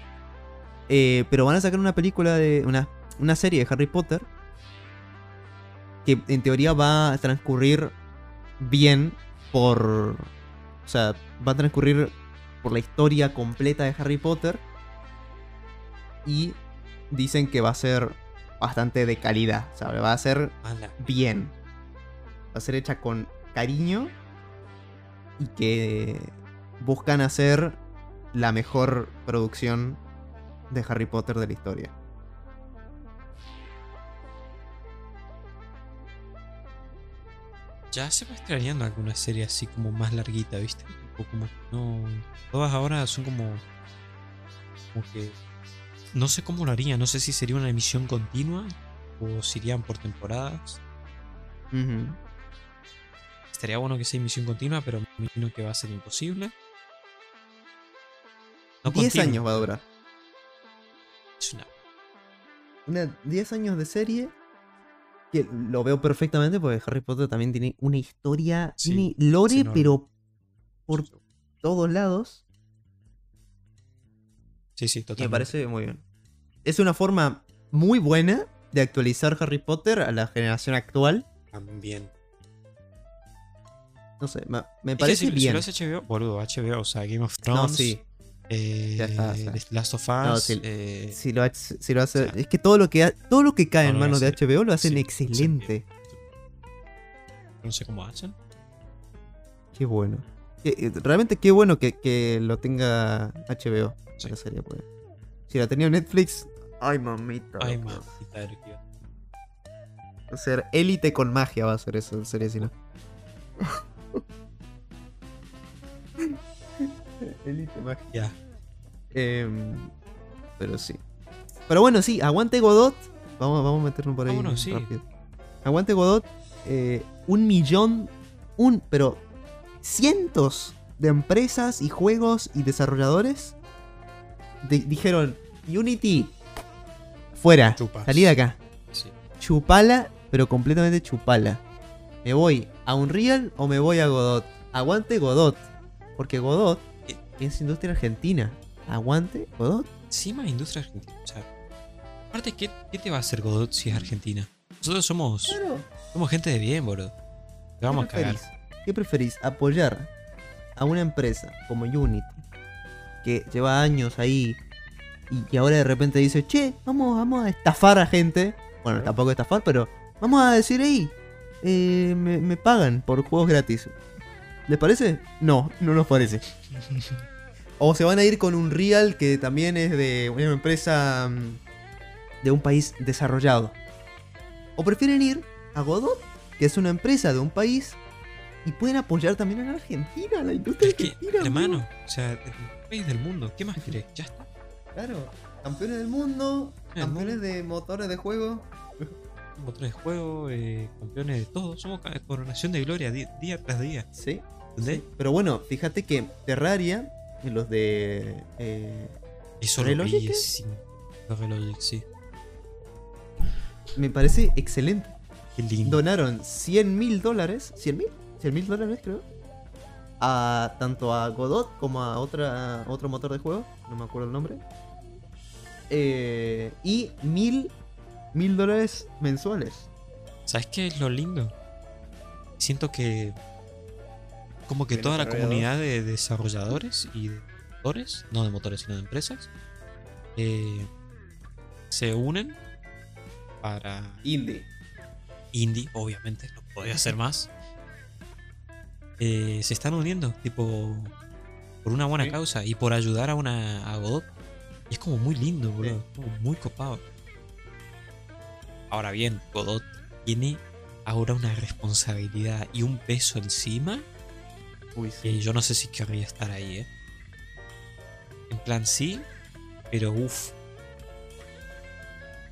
Speaker 3: Eh, pero van a sacar una película de. Una, una serie de Harry Potter. Que en teoría va a transcurrir bien por. O sea, va a transcurrir por la historia completa de Harry Potter. Y dicen que va a ser bastante de calidad, ¿sabes? Va a ser bien. Va a ser hecha con cariño y que buscan hacer la mejor producción de Harry Potter de la historia.
Speaker 2: Ya se va extrañando alguna serie así como más larguita, ¿viste? Tipo como que no. Todas ahora son como. Como que. No sé cómo lo haría, no sé si sería una emisión continua o si irían por temporadas. Estaría bueno que sea emisión continua, pero me imagino que va a ser imposible. No
Speaker 3: 10
Speaker 2: continua,
Speaker 3: años va a durar.
Speaker 2: es una-
Speaker 3: Una- 10 años de serie. Que lo veo perfectamente porque Harry Potter también tiene una historia.
Speaker 2: Sí,
Speaker 3: tiene lore, pero por todos lados.
Speaker 2: Sí, sí,
Speaker 3: Y me
Speaker 2: totalmente.
Speaker 3: parece muy bien. Es una forma muy buena de actualizar Harry Potter a la generación actual.
Speaker 2: También.
Speaker 3: No sé, me, me
Speaker 2: Es que
Speaker 3: parece
Speaker 2: si, si
Speaker 3: bien.
Speaker 2: lo hace HBO, boludo, HBO, o sea, Game of
Speaker 3: No,
Speaker 2: Thrones,
Speaker 3: sí.
Speaker 2: eh,
Speaker 3: Ya está,
Speaker 2: Last of Us,
Speaker 3: No, sí.
Speaker 2: eh,
Speaker 3: Si lo, hace- si lo hace.
Speaker 2: o sea,
Speaker 3: es que todo lo que todo lo que cae
Speaker 2: no
Speaker 3: en manos de. HBO lo hacen
Speaker 2: sí,
Speaker 3: excelente.
Speaker 2: No sé cómo hacen.
Speaker 3: Qué bueno. Eh, realmente qué bueno que, que lo tenga HBO.
Speaker 2: Sí.
Speaker 3: La serie, pues. Si la tenía Netflix. Ay, mamita.
Speaker 2: Ay, mamita Dios.
Speaker 3: Va a ser élite con magia, va a ser eso, en serio, si no. élite magia.
Speaker 2: Ya.
Speaker 3: Em, pero sí. Pero bueno, sí, aguante Godot. Vamos, vamos a meternos por ahí.
Speaker 2: Vámonos, sí.
Speaker 3: rápido. Aguante Godot. eh, un millón. Un. Pero. Cientos de empresas y juegos y desarrolladores. di- dijeron. Unity. Fuera.
Speaker 2: Chupas.
Speaker 3: Salí de acá.
Speaker 2: Sí.
Speaker 3: Chupala, pero completamente chupala. ¿Me voy a Unreal o me voy a Godot? Aguante Godot. Porque Godot
Speaker 2: Eh.
Speaker 3: es industria argentina. Aguante Godot.
Speaker 2: Encima industria argentina. O sea, aparte, ¿qué, qué te va a hacer Godot si es argentina? Nosotros somos, somos gente de bien, boludo. Te vamos a
Speaker 3: ¿Qué
Speaker 2: cagar.
Speaker 3: ¿Qué preferís? ¿Apoyar a una empresa como Unity que lleva años ahí y ahora de repente dice, che, vamos, vamos a estafar a gente? Bueno, tampoco estafar, pero vamos a decir, hey, eh, me, me pagan por juegos gratis. ¿Les parece? No, no nos parece. O se van a ir con un Real que también es de una empresa mm, de un país desarrollado. O prefieren ir a Godot, que es una empresa de un país y pueden apoyar también a la Argentina, a la industria
Speaker 2: Es que,
Speaker 3: argentina.
Speaker 2: hermano,
Speaker 3: amigo.
Speaker 2: o sea, el país del mundo, ¿qué más querés? Ya está.
Speaker 3: Claro, campeones del mundo, campeones de motores de juego.
Speaker 2: Motores de juego, eh, campeones de todo. Somos coronación de gloria día tras día.
Speaker 3: Sí.
Speaker 2: ¿Entendés?
Speaker 3: sí. Pero bueno, fíjate que Terraria, y los de. eh,
Speaker 2: Eso lo
Speaker 3: ¿Relogic.
Speaker 2: Los Relogic, sí.
Speaker 3: me parece excelente.
Speaker 2: Qué lindo.
Speaker 3: Donaron 100 mil dólares. ¿100 mil? 100 mil dólares, creo. A tanto a Godot como a otra, otro motor de juego. No me acuerdo el nombre. Eh, y mil, mil dólares mensuales.
Speaker 2: ¿Sabes qué es lo lindo? Siento que. Como que
Speaker 3: ¿De
Speaker 2: toda la comunidad de desarrolladores y de motores, no de motores, sino de empresas, eh, se unen para
Speaker 3: Indie.
Speaker 2: indie, obviamente, no podía ser más. Eh, se están uniendo, tipo, por una buena
Speaker 3: Sí.
Speaker 2: causa y por ayudar a una a Godot. Y es como muy lindo, boludo. como muy copado. Ahora bien, Godot tiene ahora una responsabilidad y un peso encima
Speaker 3: Uy,
Speaker 2: que yo no sé si querría estar ahí, ¿eh? En plan, sí, pero uff.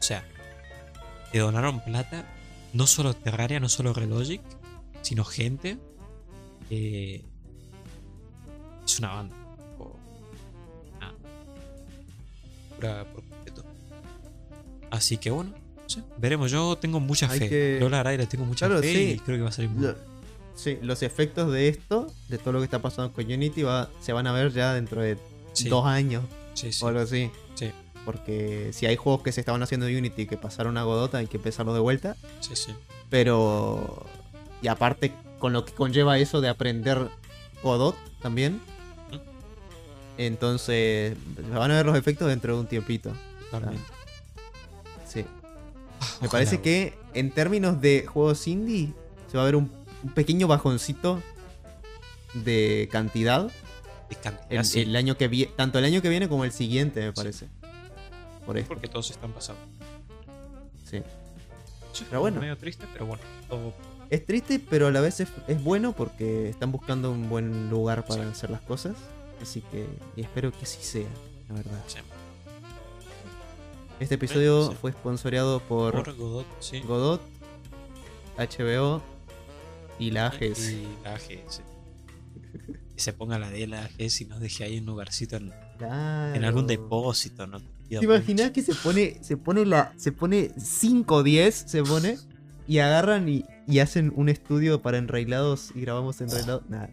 Speaker 2: O sea, te donaron plata, no solo Terraria, no solo Relogic, sino gente. es una banda. Por completo. Así que bueno, no sé, veremos. Yo tengo mucha
Speaker 3: Hay
Speaker 2: fe.
Speaker 3: que-
Speaker 2: Yo la verdad le tengo mucha
Speaker 3: Claro,
Speaker 2: fe
Speaker 3: sí.
Speaker 2: y creo que va a salir muy
Speaker 3: Lo- sí, los efectos de esto, de todo lo que está pasando con Unity, va, se van a ver ya dentro de
Speaker 2: Sí,
Speaker 3: dos años
Speaker 2: sí, sí.
Speaker 3: o algo así.
Speaker 2: Sí.
Speaker 3: Porque si hay juegos que se estaban haciendo en Unity que pasaron a Godot, hay que empezarlo de vuelta.
Speaker 2: Sí, sí.
Speaker 3: Pero. Y aparte, con lo que conlleva eso de aprender Godot también. Entonces, van a ver los efectos dentro de un tiempito. Sí.
Speaker 2: Ah,
Speaker 3: Me
Speaker 2: ojalá,
Speaker 3: parece que en términos de juegos indie, se va a ver un, un pequeño bajoncito de cantidad.
Speaker 2: De cantidad,
Speaker 3: El,
Speaker 2: sí,
Speaker 3: el año que viene, tanto el año que viene como el siguiente, me parece. Por esto.
Speaker 2: porque todos están pasando.
Speaker 3: Sí. Pero bueno.
Speaker 2: medio triste, pero bueno. todo-
Speaker 3: Es triste, pero a la vez es, es bueno porque están buscando un buen lugar para
Speaker 2: Sí.
Speaker 3: hacer las cosas. Así que espero que sí sea, la verdad.
Speaker 2: sí.
Speaker 3: Este episodio
Speaker 2: sí.
Speaker 3: fue sponsoreado por,
Speaker 2: Por Godot, sí.
Speaker 3: Godot, HBO y la AGS.
Speaker 2: Y la. Que se ponga la de la AGS y nos deje ahí un lugarcito en, en algún depósito, ¿no?
Speaker 3: ¿Te imaginas que se pone, se pone la, se pone 5 o 10, se pone, y agarran y, y hacen un estudio para enrailados y grabamos enrailados? Nada,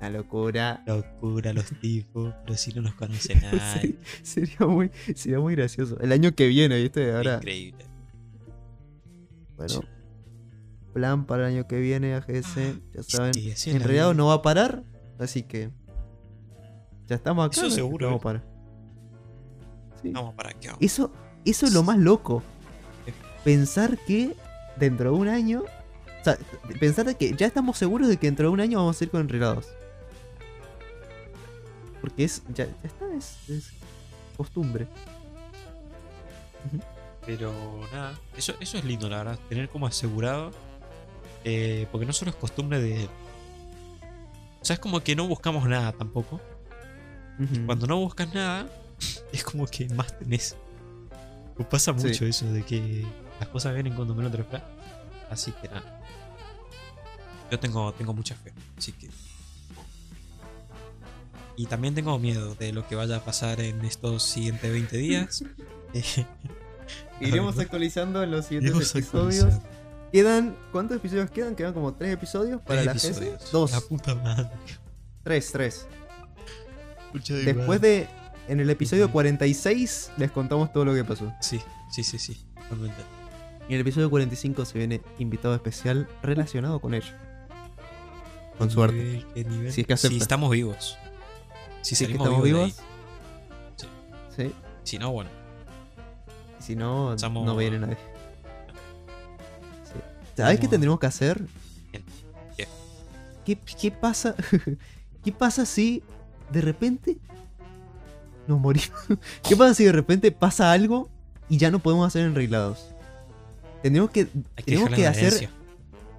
Speaker 3: una locura.
Speaker 2: Locura los tipos, pero si no nos conoce nadie.
Speaker 3: Sí, sería muy, sería muy gracioso. El año que viene, ¿viste? Ahora,
Speaker 2: Increíble.
Speaker 3: bueno, plan para el año que viene, AGS, ya saben.
Speaker 2: Sí,
Speaker 3: no va a parar, así que ya estamos acá.
Speaker 2: Eso
Speaker 3: ¿no?
Speaker 2: seguro,
Speaker 3: vamos a parar. Sí.
Speaker 2: Vamos para acá.
Speaker 3: Eso, eso es lo más loco. Pensar que dentro de un año. O sea, pensar de que ya estamos seguros de que dentro de un año vamos a ir con enredados. Porque es. Ya, ya está, es, es costumbre.
Speaker 2: Pero nada, eso, eso es lindo, la verdad. Tener como asegurado. eh, porque no solo es costumbre de. O sea, es como que no buscamos nada tampoco. Cuando no buscas nada, es como que más tenés. Pues pasa
Speaker 3: Sí.
Speaker 2: mucho eso de que las cosas vienen cuando menos te lo esperas. Así que nada. Yo tengo, tengo mucha fe, así que. Y también tengo miedo de lo que vaya a pasar en estos siguientes 20 días.
Speaker 3: Iremos actualizando en los siguientes
Speaker 2: iremos
Speaker 3: episodios. Quedan. ¿Cuántos episodios quedan? Quedan como tres episodios para
Speaker 2: Tres
Speaker 3: la GS.
Speaker 2: episodios.
Speaker 3: Dos.
Speaker 2: La puta madre.
Speaker 3: Tres, tres.
Speaker 2: Pucha de
Speaker 3: Después
Speaker 2: madre.
Speaker 3: de. En el episodio
Speaker 2: Ujú.
Speaker 3: 46 les contamos todo lo que pasó.
Speaker 2: Sí, sí, sí, sí. Totalmente.
Speaker 3: Y en el episodio 45 se viene invitado especial relacionado con ello. Con suerte.
Speaker 2: Nivel, qué nivel.
Speaker 3: Si es que acepta.
Speaker 2: Si estamos vivos. Si,
Speaker 3: Si es que
Speaker 2: vivos.
Speaker 3: vivos. Sí.
Speaker 2: Si no, bueno.
Speaker 3: Si no,
Speaker 2: Estamos-
Speaker 3: no viene nadie. Sí. ¿Sabes qué tendremos que hacer?
Speaker 2: Bien. ¿Qué?
Speaker 3: ¿Qué, qué pasa? ¿Qué pasa si de repente nos morimos? ¿Qué pasa si de repente pasa algo y ya no podemos hacer enreglados? Tendremos que, tenemos que hacer.
Speaker 2: herencia.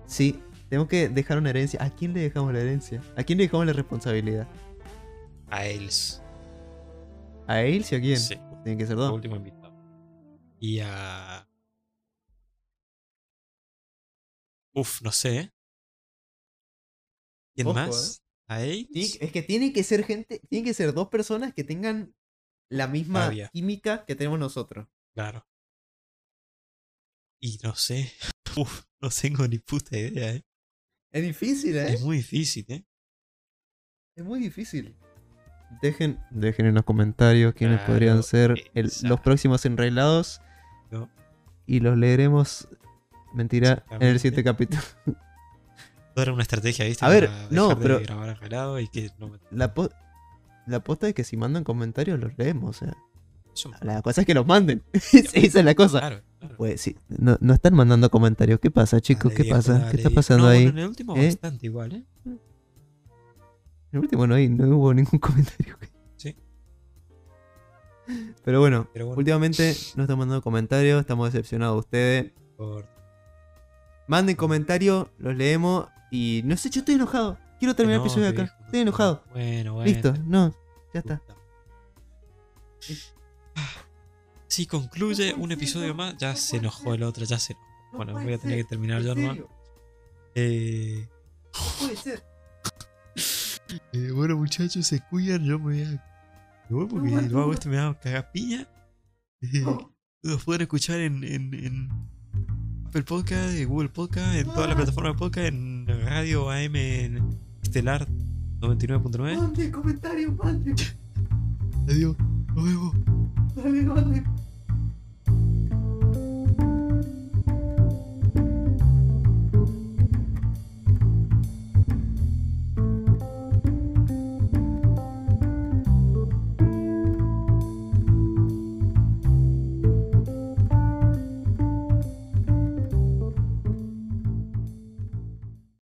Speaker 3: Sí, tenemos que dejar una herencia. ¿A quién le dejamos la herencia? ¿A quién le dejamos la responsabilidad?
Speaker 2: A Els.
Speaker 3: ¿A él y a quién?
Speaker 2: Sí.
Speaker 3: Tienen que ser dos.
Speaker 2: último invitado. Y a. Uf, no sé. ¿eh? ¿Quién
Speaker 3: Ojo,
Speaker 2: más? ¿A él?
Speaker 3: Sí, es que tiene que ser gente, tiene que ser dos personas que tengan la misma
Speaker 2: Rabia.
Speaker 3: química que tenemos nosotros.
Speaker 2: Claro. Y no sé. Uf, no tengo ni puta idea, ¿eh?
Speaker 3: Es difícil, ¿eh?
Speaker 2: Es muy difícil, ¿eh?
Speaker 3: Es muy difícil. Dejen, dejen en los comentarios quiénes
Speaker 2: Claro,
Speaker 3: podrían ser el- los próximos enreglados.
Speaker 2: No.
Speaker 3: Y los leeremos. Mentira, en el siguiente capítulo.
Speaker 2: Todo era una estrategia, ¿viste?
Speaker 3: A ver,
Speaker 2: Para
Speaker 3: no, pero-
Speaker 2: y que no me-
Speaker 3: La, po- la posta es que si mandan comentarios los leemos. O sea, la cosa es que los manden. Esa es la cosa.
Speaker 2: Claro.
Speaker 3: Pues sí, no, no están mandando comentarios. ¿Qué pasa, chicos?
Speaker 2: Dale,
Speaker 3: ¿Qué pasa? ¿Qué está pasando
Speaker 2: No,
Speaker 3: ahí?
Speaker 2: bueno, en el último
Speaker 3: ¿Eh?
Speaker 2: bastante igual, ¿eh?
Speaker 3: En el último no, hay- no hubo ningún comentario.
Speaker 2: Sí.
Speaker 3: Pero bueno,
Speaker 2: Pero bueno,
Speaker 3: últimamente no están mandando comentarios, estamos decepcionados de ustedes.
Speaker 2: por-
Speaker 3: Manden comentarios, los leemos y no sé, yo estoy enojado. Quiero terminar el episodio acá.
Speaker 2: viejo, no
Speaker 3: Estoy enojado.
Speaker 2: Bueno, bueno.
Speaker 3: Listo, no, ya está.
Speaker 2: Si concluye un episodio más, ya se enojó el otro, ya se enojó. Bueno, voy a tener que terminar yo nomás. Eh,
Speaker 3: puede ser.
Speaker 2: eh, bueno, muchachos, se cuidan. Yo me voy a. Me voy porque
Speaker 3: No, no,
Speaker 2: esto me va a cagar piña. Eh, Los pueden escuchar en, en, en Apple Podcast, en Google Podcast, en todas las plataformas de podcast, en Radio AM, en Estelar 99.9.
Speaker 3: Manden comentarios, manden.
Speaker 2: Adiós, nos vemos.
Speaker 3: Dale, manden.